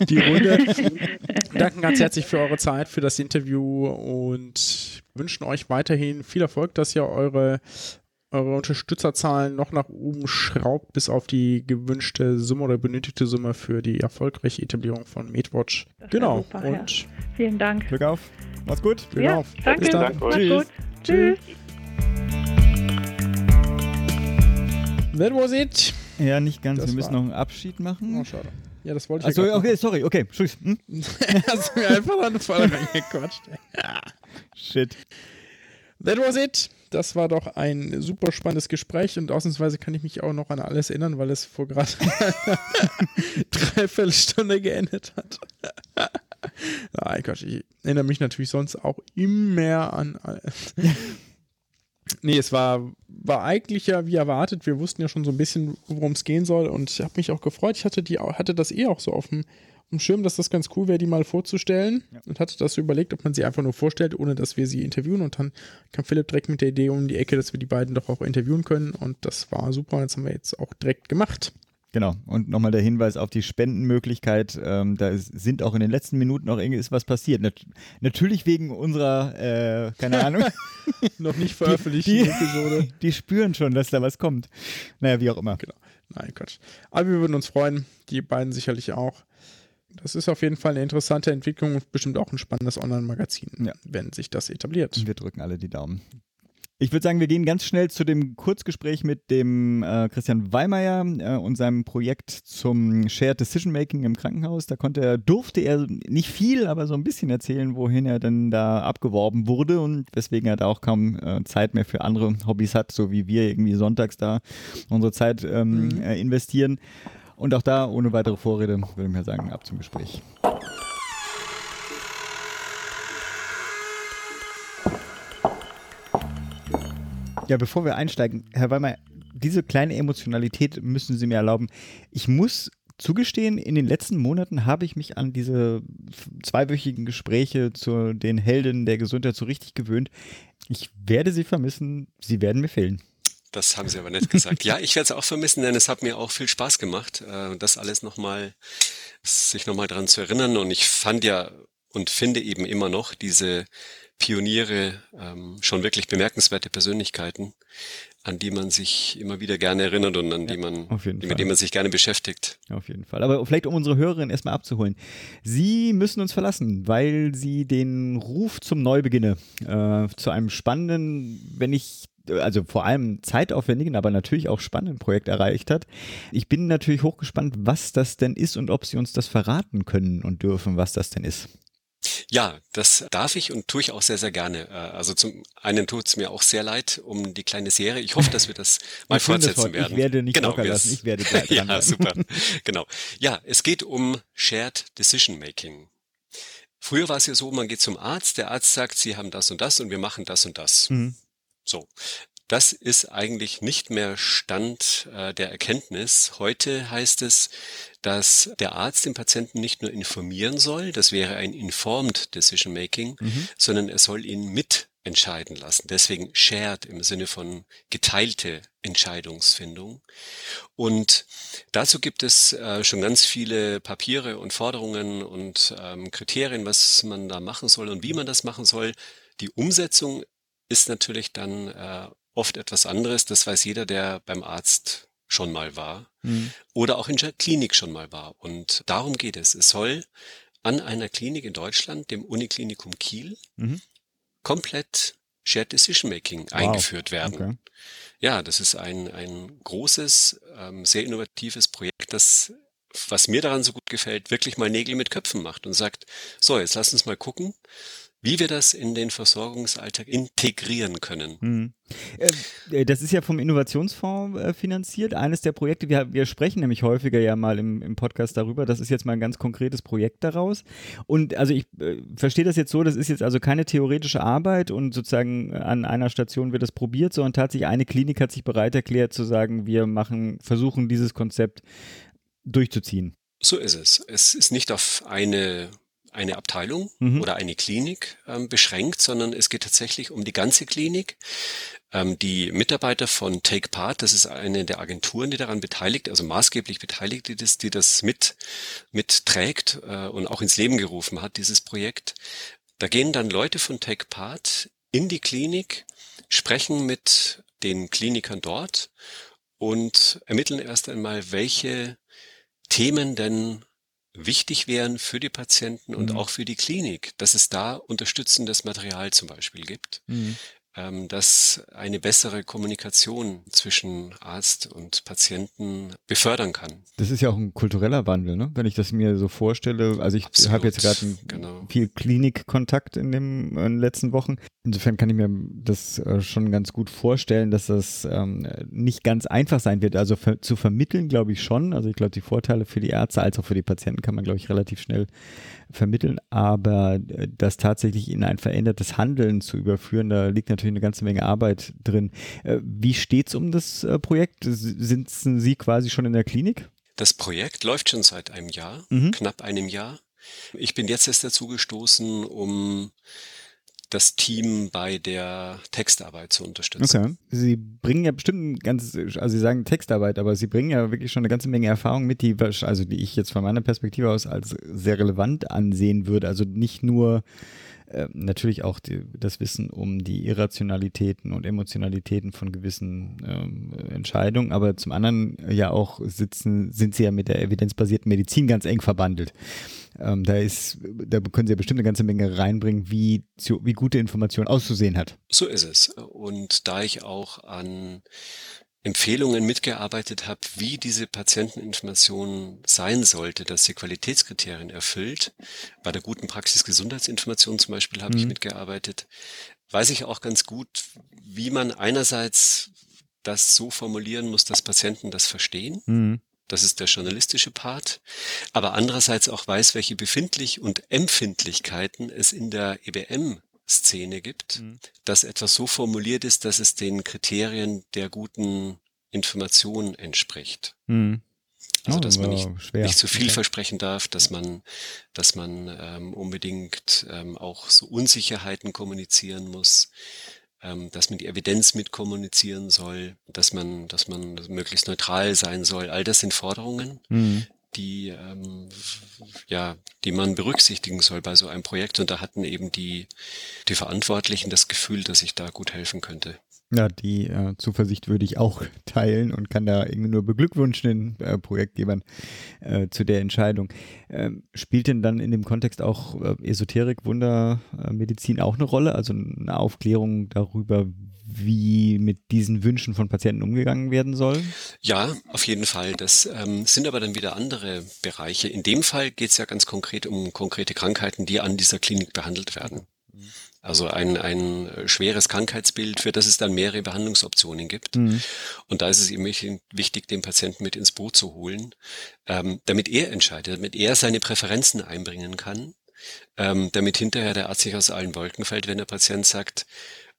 die Runde. Danken ganz herzlich für eure Zeit, für das Interview und wünschen euch weiterhin viel Erfolg, dass ihr eure, eure Unterstützerzahlen noch nach oben schraubt, bis auf die gewünschte Summe oder benötigte Summe für die erfolgreiche Etablierung von MedWatch. Genau. Super, und ja. Vielen Dank. Glück auf. Mach's gut. Glück ja, auf. danke. Bis dann. Mach's Tschüss. gut. Tschüss. That was it. Ja, nicht ganz. Das Wir müssen war- noch einen Abschied machen. Oh, schade. Ja, das wollte ich Achso, ja okay, sorry, okay. Tschüss. Hm? Hast du mir einfach an den Fall reingequatscht. Shit. That was it. Das war doch ein super spannendes Gespräch und ausnahmsweise kann ich mich auch noch an alles erinnern, weil es vor gerade einer Dreiviertelstunde geendet hat. Nein, Quatsch, ich erinnere mich natürlich sonst auch immer an. alles. Nee, es war, war eigentlich ja wie erwartet. Wir wussten ja schon so ein bisschen, worum es gehen soll und ich habe mich auch gefreut. Ich hatte, die, hatte das eh auch so auf dem, Schirm, dass das ganz cool wäre, die mal vorzustellen und hatte das so überlegt, ob man sie einfach nur vorstellt, ohne dass wir sie interviewen und dann kam Philipp direkt mit der Idee um die Ecke, dass wir die beiden doch auch interviewen können und das war super und das haben wir jetzt auch direkt gemacht. Genau. Und nochmal der Hinweis auf die Spendenmöglichkeit. Ähm, da ist, sind auch in den letzten Minuten noch ist was passiert. Nat natürlich wegen unserer, äh, keine Ahnung, Noch nicht die, veröffentlichten die, Episode. die spüren schon, dass da was kommt. Naja, wie auch immer. Genau. Nein, Quatsch. Aber wir würden uns freuen, die beiden sicherlich auch. Das ist auf jeden Fall eine interessante Entwicklung und bestimmt auch ein spannendes Online-Magazin, Ja. wenn sich das etabliert. Wir drücken alle die Daumen. Ich würde sagen, wir gehen ganz schnell zu dem Kurzgespräch mit dem äh, Christian Weimeyer äh, und seinem Projekt zum Shared Decision Making im Krankenhaus. Da konnte er, durfte er nicht viel, aber so ein bisschen erzählen, wohin er denn da abgeworben wurde und weswegen er da auch kaum äh, Zeit mehr für andere Hobbys hat, so wie wir irgendwie sonntags da unsere Zeit ähm, Mhm. äh, investieren. Und auch da, ohne weitere Vorrede, würde ich mal sagen, ab zum Gespräch. Ja, bevor wir einsteigen, Herr Weimer, diese kleine Emotionalität müssen Sie mir erlauben. Ich muss zugestehen, in den letzten Monaten habe ich mich an diese zweiwöchigen Gespräche zu den Helden der Gesundheit so richtig gewöhnt. Ich werde Sie vermissen, Sie werden mir fehlen. Das haben Sie aber nicht gesagt. Ja, ich werde es auch vermissen, denn es hat mir auch viel Spaß gemacht, äh, das alles nochmal, sich nochmal dran zu erinnern. Und ich fand ja und finde eben immer noch diese Pioniere ähm, schon wirklich bemerkenswerte Persönlichkeiten, an die man sich immer wieder gerne erinnert und an die man, mit denen man sich gerne beschäftigt. Auf jeden Fall. Aber vielleicht um unsere Hörerinnen erstmal abzuholen. Sie müssen uns verlassen, weil Sie den Ruf zum Neubeginne äh, zu einem spannenden, wenn ich also vor allem zeitaufwendigen, aber natürlich auch spannenden Projekt erreicht hat. Ich bin natürlich hochgespannt, was das denn ist und ob Sie uns das verraten können und dürfen, was das denn ist. Ja, das darf ich und tue ich auch sehr, sehr gerne. Äh, Also zum einen tut es mir auch sehr leid um die kleine Serie. Ich hoffe, dass wir das mal fortsetzen heute. Ich werden. werde nicht locker wir- lassen. Ich werde dran Ja, bleiben. super. Genau. Ja, es geht um Shared Decision Making. Früher war es ja so, man geht zum Arzt, der Arzt sagt, Sie haben das und das und wir machen das und das. Mhm. So. Das ist eigentlich nicht mehr Stand äh, der Erkenntnis. Heute heißt es, dass der Arzt den Patienten nicht nur informieren soll, das wäre ein informed decision making, Mhm. sondern er soll ihn mitentscheiden lassen. Deswegen shared im Sinne von geteilte Entscheidungsfindung. Und dazu gibt es äh, schon ganz viele Papiere und Forderungen und ähm, Kriterien, was man da machen soll und wie man das machen soll. Die Umsetzung ist natürlich dann äh, oft etwas anderes. Das weiß jeder, der beim Arzt schon mal war Mhm. oder auch in der Klinik schon mal war. Und darum geht es. Es soll an einer Klinik in Deutschland, dem Uniklinikum Kiel, Mhm. komplett Shared Decision Making eingeführt werden. Okay. Ja, das ist ein, ein großes, ähm, sehr innovatives Projekt, das, was mir daran so gut gefällt, wirklich mal Nägel mit Köpfen macht und sagt, so, jetzt lass uns mal gucken, wie wir das in den Versorgungsalltag integrieren können. Mhm. Äh, Das ist ja vom Innovationsfonds äh, finanziert. Eines der Projekte, wir, wir sprechen nämlich häufiger ja mal im, im Podcast darüber. Das ist jetzt mal ein ganz konkretes Projekt daraus. Und also ich äh, verstehe das jetzt so, das ist jetzt also keine theoretische Arbeit und sozusagen an einer Station wird das probiert, sondern tatsächlich eine Klinik hat sich bereit erklärt zu sagen, wir machen, versuchen dieses Konzept durchzuziehen. So ist es. Es ist nicht auf eine eine Abteilung mhm. oder eine Klinik ähm, beschränkt, sondern es geht tatsächlich um die ganze Klinik. Ähm, die Mitarbeiter von Take Part, das ist eine der Agenturen, die daran beteiligt, also maßgeblich beteiligt, die das, die das mit mitträgt äh, und auch ins Leben gerufen hat, dieses Projekt. Da gehen dann Leute von Take Part in die Klinik, sprechen mit den Klinikern dort und ermitteln erst einmal, welche Themen denn wichtig wären für die Patienten und mhm. auch für die Klinik, dass es da unterstützendes Material zum Beispiel gibt. Mhm ähm, das eine bessere Kommunikation zwischen Arzt und Patienten befördern kann. Das ist ja auch ein kultureller Wandel, ne? wenn ich das mir so vorstelle. Also ich habe jetzt gerade genau. viel Klinikkontakt in, dem, in den letzten Wochen. Insofern kann ich mir das äh, schon ganz gut vorstellen, dass das ähm, nicht ganz einfach sein wird. Also ver zu vermitteln, glaube ich schon. Also ich glaube, die Vorteile für die Ärzte als auch für die Patienten kann man, glaube ich, relativ schnell vermitteln. Aber äh, das tatsächlich in ein verändertes Handeln zu überführen, da liegt natürlich eine ganze Menge Arbeit drin. Äh, wie steht es um das äh, Projekt? Sind Sie quasi schon in der Klinik? Das Projekt läuft schon seit einem Jahr, mhm. knapp einem Jahr. Ich bin jetzt erst dazu gestoßen, um das Team bei der Textarbeit zu unterstützen. Okay. Sie bringen ja bestimmt ganz, also Sie sagen Textarbeit, aber Sie bringen ja wirklich schon eine ganze Menge Erfahrung mit, die, also die ich jetzt von meiner Perspektive aus als sehr relevant ansehen würde. Also nicht nur äh, natürlich auch die, das Wissen um die Irrationalitäten und Emotionalitäten von gewissen ähm, Entscheidungen, aber zum anderen ja auch sitzen, sind sie ja mit der evidenzbasierten Medizin ganz eng verbandelt. Ähm, da ist, da können sie ja bestimmt eine ganze Menge reinbringen, wie, wie gute Information auszusehen hat. So ist es. Und da ich auch an Empfehlungen mitgearbeitet habe, wie diese Patienteninformation sein sollte, dass sie Qualitätskriterien erfüllt. Bei der guten Praxis Gesundheitsinformation zum Beispiel habe mhm. ich mitgearbeitet. Weiß ich auch ganz gut, wie man einerseits das so formulieren muss, dass Patienten das verstehen. Mhm. Das ist der journalistische Part. Aber andererseits auch weiß, welche Befindlich und Empfindlichkeiten es in der EBM Szene gibt, mhm. dass etwas so formuliert ist, dass es den Kriterien der guten Information entspricht. Mhm. Also dass man nicht, nicht zu viel okay. versprechen darf, dass man, dass man ähm, unbedingt ähm, auch so Unsicherheiten kommunizieren muss, ähm, dass man die Evidenz mitkommunizieren soll, dass man, dass man möglichst neutral sein soll. All das sind Forderungen, mhm die, ähm, ja, die man berücksichtigen soll bei so einem Projekt. Und da hatten eben die, die Verantwortlichen das Gefühl, dass ich da gut helfen könnte. Ja, die äh, Zuversicht würde ich auch teilen und kann da irgendwie nur beglückwünschen den äh, Projektgebern äh, zu der Entscheidung. Ähm, spielt denn dann in dem Kontext auch äh, Esoterik, Wundermedizin auch eine Rolle? Also eine Aufklärung darüber, wie mit diesen Wünschen von Patienten umgegangen werden soll? Ja, auf jeden Fall. Das ähm, sind aber dann wieder andere Bereiche. In dem Fall geht es ja ganz konkret um konkrete Krankheiten, die an dieser Klinik behandelt werden. Also ein, ein schweres Krankheitsbild, für das es dann mehrere Behandlungsoptionen gibt. Mhm. Und da ist es eben wichtig, den Patienten mit ins Boot zu holen, ähm, damit er entscheidet, damit er seine Präferenzen einbringen kann, ähm, damit hinterher der Arzt sich aus allen Wolken fällt, wenn der Patient sagt,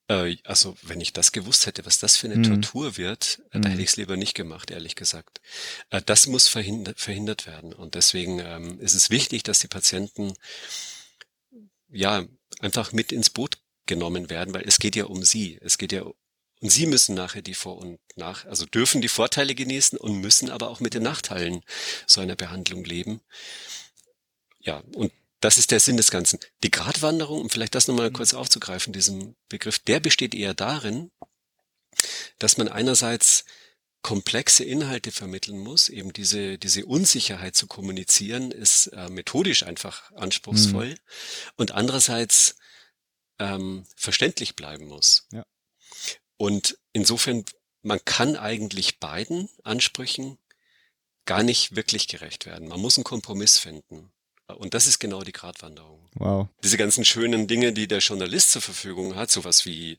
äh, also, wenn ich das gewusst hätte, was das für eine mhm. Tortur wird, äh, da hätte mhm. ich es lieber nicht gemacht, ehrlich gesagt. Äh, das muss verhindert, verhindert werden. Und deswegen ähm, ist es wichtig, dass die Patienten ja einfach mit ins Boot genommen werden, weil es geht ja um sie. Es geht ja und sie müssen nachher die Vor- und Nach, also dürfen die Vorteile genießen und müssen aber auch mit den Nachteilen so einer Behandlung leben. Ja, und das ist der Sinn des Ganzen. Die Gratwanderung, um vielleicht das nochmal mhm. kurz aufzugreifen, diesen Begriff, der besteht eher darin, dass man einerseits komplexe Inhalte vermitteln muss, eben diese, diese Unsicherheit zu kommunizieren, ist äh, methodisch einfach anspruchsvoll mhm. und andererseits ähm, verständlich bleiben muss. Ja. Und insofern, man kann eigentlich beiden Ansprüchen gar nicht wirklich gerecht werden. Man muss einen Kompromiss finden. Und das ist genau die Gratwanderung. Wow. Diese ganzen schönen Dinge, die der Journalist zur Verfügung hat, sowas wie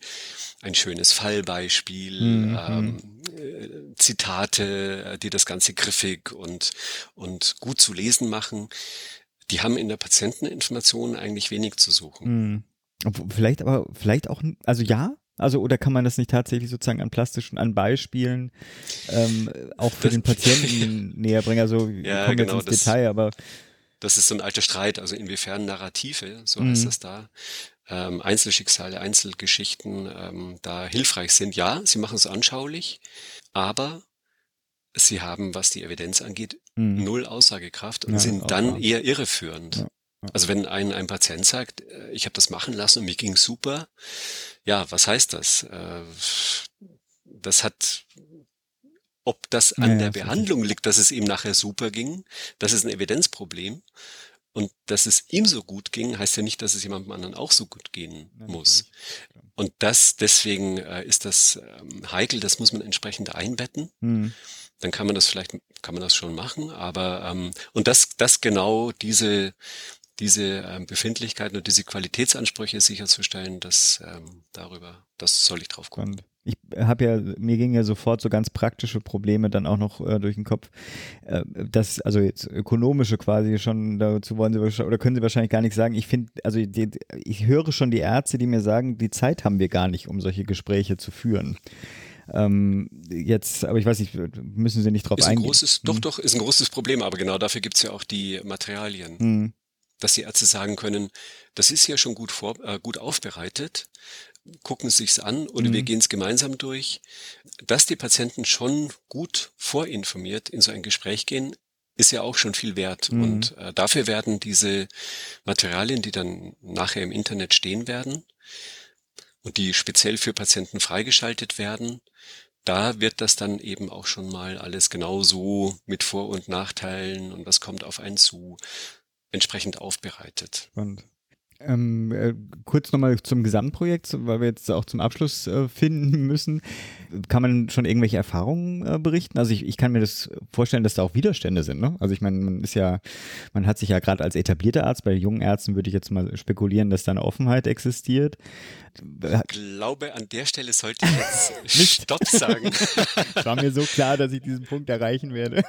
ein schönes Fallbeispiel, mhm. ähm, äh, Zitate, die das Ganze griffig und, und gut zu lesen machen, die haben in der Patienteninformation eigentlich wenig zu suchen. Mhm. Vielleicht aber, vielleicht auch, also ja, also oder kann man das nicht tatsächlich sozusagen an plastischen, an Beispielen ähm, auch für den Patienten näher bringen? Also ja, kommen genau, jetzt ins Detail, aber Das ist so ein alter Streit, also inwiefern Narrative, so heißt Mhm. das da, ähm, Einzelschicksale, Einzelgeschichten ähm, da hilfreich sind. Ja, sie machen es anschaulich, aber sie haben, was die Evidenz angeht, Mhm. null Aussagekraft und Ja, sind dann wahr. eher irreführend. Ja, ja. Also wenn ein, ein Patient sagt, äh, ich habe das machen lassen und mir ging super, ja, was heißt das? Äh, Das hat, ob das an Ja, der. Behandlung liegt, dass es ihm nachher super ging, das ist ein Evidenzproblem. Und dass es ihm so gut ging, heißt ja nicht, dass es jemandem anderen auch so gut gehen muss. Und das, deswegen äh, ist das ähm, heikel, das muss man entsprechend einbetten Mhm. dann kann man das vielleicht, kann man das schon machen, aber ähm, und das, das genau diese diese ähm, Befindlichkeiten und diese Qualitätsansprüche sicherzustellen, dass ähm, darüber, das soll ich drauf gucken. Ich habe ja, mir gingen ja sofort so ganz praktische Probleme dann auch noch äh, durch den Kopf. Äh, das, also jetzt ökonomische quasi schon, dazu wollen sie wahrscheinlich, oder können sie wahrscheinlich gar nicht sagen. Ich finde, also die, ich höre schon die Ärzte, die mir sagen, die Zeit haben wir gar nicht, um solche Gespräche zu führen. Ähm, jetzt, aber ich weiß nicht, müssen sie nicht drauf Ist ein eingehen. großes, doch, Hm. doch, ist ein großes Problem, aber genau dafür gibt's ja auch die Materialien, Hm. dass die Ärzte sagen können, das ist ja schon gut vor, äh, gut aufbereitet, gucken es sich's an oder wir Mhm. gehen es gemeinsam durch. Dass die Patienten schon gut vorinformiert in so ein Gespräch gehen, ist ja auch schon viel wert. Mhm. Und äh, dafür werden diese Materialien, die dann nachher im Internet stehen werden und die speziell für Patienten freigeschaltet werden, da wird das dann eben auch schon mal alles genau so mit Vor- und Nachteilen und was kommt auf einen zu, entsprechend aufbereitet. Spannend. Ähm, äh, kurz nochmal zum Gesamtprojekt, weil wir jetzt auch zum Abschluss äh, finden müssen. Kann man schon irgendwelche Erfahrungen äh, berichten? Also ich, ich kann mir das vorstellen, dass da auch Widerstände sind. Ne? Also ich meine, man ist ja, man hat sich ja gerade als etablierter Arzt, bei jungen Ärzten würde ich jetzt mal spekulieren, dass da eine Offenheit existiert. Ich glaube, an der Stelle sollte ich jetzt Stopp sagen. War mir so klar, dass ich diesen Punkt erreichen werde.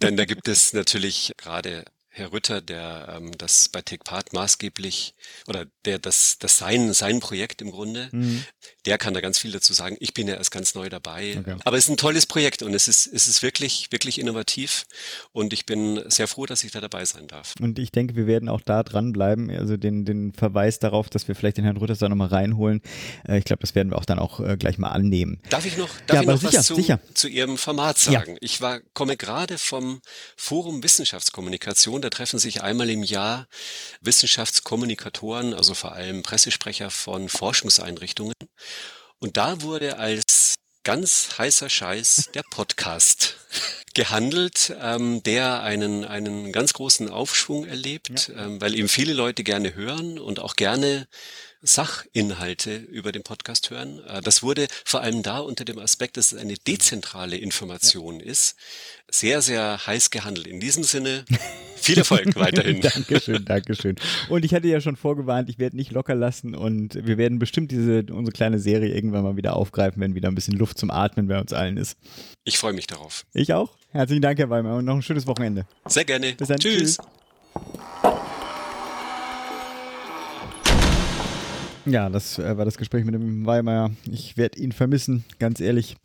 Denn da gibt es natürlich gerade Herr Rütter, der ähm, das bei TechPart maßgeblich oder der das, das sein, sein Projekt im Grunde, Mhm. der kann da ganz viel dazu sagen. Ich bin ja erst ganz neu dabei. Okay. Aber es ist ein tolles Projekt und es ist, es ist wirklich, wirklich innovativ und ich bin sehr froh, dass ich da dabei sein darf. Und ich denke, wir werden auch da dranbleiben. Also den, den Verweis darauf, dass wir vielleicht den Herrn Rütters da nochmal reinholen. Äh, ich glaube, das werden wir auch dann auch äh, gleich mal annehmen. Darf ich noch, darf Ja, ich noch sicher, was zu, sicher. zu Ihrem Format Ja. sagen? Ich war, komme gerade vom Forum Wissenschaftskommunikation. Da treffen sich einmal im Jahr Wissenschaftskommunikatoren, also vor allem Pressesprecher von Forschungseinrichtungen. Und da wurde als ganz heißer Scheiß der Podcast gehandelt, ähm, der einen, einen ganz großen Aufschwung erlebt, ähm, weil eben viele Leute gerne hören und auch gerne Sachinhalte über den Podcast hören. Äh, Das wurde vor allem da unter dem Aspekt, dass es eine dezentrale Information ist, sehr, sehr heiß gehandelt. In diesem Sinne, viel Erfolg weiterhin. Dankeschön, Dankeschön. Und ich hatte ja schon vorgewarnt, ich werde nicht locker lassen und wir werden bestimmt diese unsere kleine Serie irgendwann mal wieder aufgreifen, wenn wieder ein bisschen Luft zum Atmen bei uns allen ist. Ich freue mich darauf. Ich auch. Herzlichen Dank, Herr Weimar, und noch ein schönes Wochenende. Sehr gerne. Bis dann. Tschüss. Ja, das äh, war das Gespräch mit dem Weimar. Ich werde ihn vermissen, ganz ehrlich.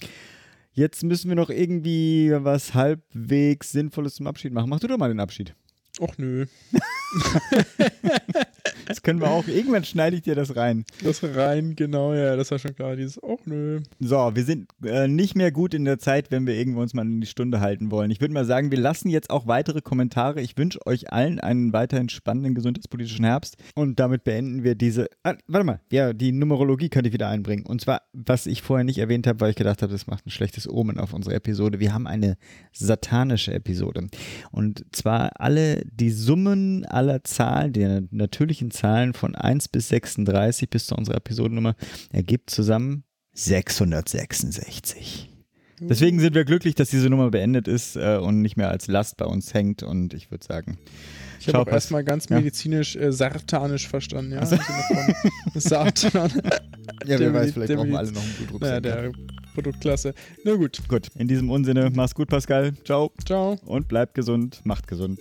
Jetzt müssen wir noch irgendwie was halbwegs Sinnvolles zum Abschied machen. Mach du doch mal den Abschied. Och nö. Das können wir auch. Irgendwann schneide ich dir das rein. Das rein, genau, ja, das war schon klar. Dieses, och nö. So, wir sind äh, nicht mehr gut in der Zeit, wenn wir irgendwo uns mal in die Stunde halten wollen. Ich würde mal sagen, wir lassen jetzt auch weitere Kommentare. Ich wünsche euch allen einen weiterhin spannenden gesundheitspolitischen Herbst. Und damit beenden wir diese. Ah, warte mal, ja, die Numerologie könnte ich wieder einbringen. Und zwar, was ich vorher nicht erwähnt habe, weil ich gedacht habe, das macht ein schlechtes Omen auf unsere Episode. Wir haben eine satanische Episode. Und zwar alle die Summen aller Zahlen, der natürlichen Zahlen von 1 bis 36 bis zu unserer Episodennummer ergibt zusammen 666. Deswegen sind wir glücklich, dass diese Nummer beendet ist äh, und nicht mehr als Last bei uns hängt. Und ich würde sagen, Ich habe auch erstmal ganz ja. medizinisch äh, sartanisch verstanden, ja. Von Satan. ja, wer weiß, vielleicht brauchen wir alle noch einen Blutdruck. naja, der Produktklasse. Na gut, Gut, in diesem Unsinne, mach's gut, Pascal. Ciao ciao. und bleibt gesund, macht gesund.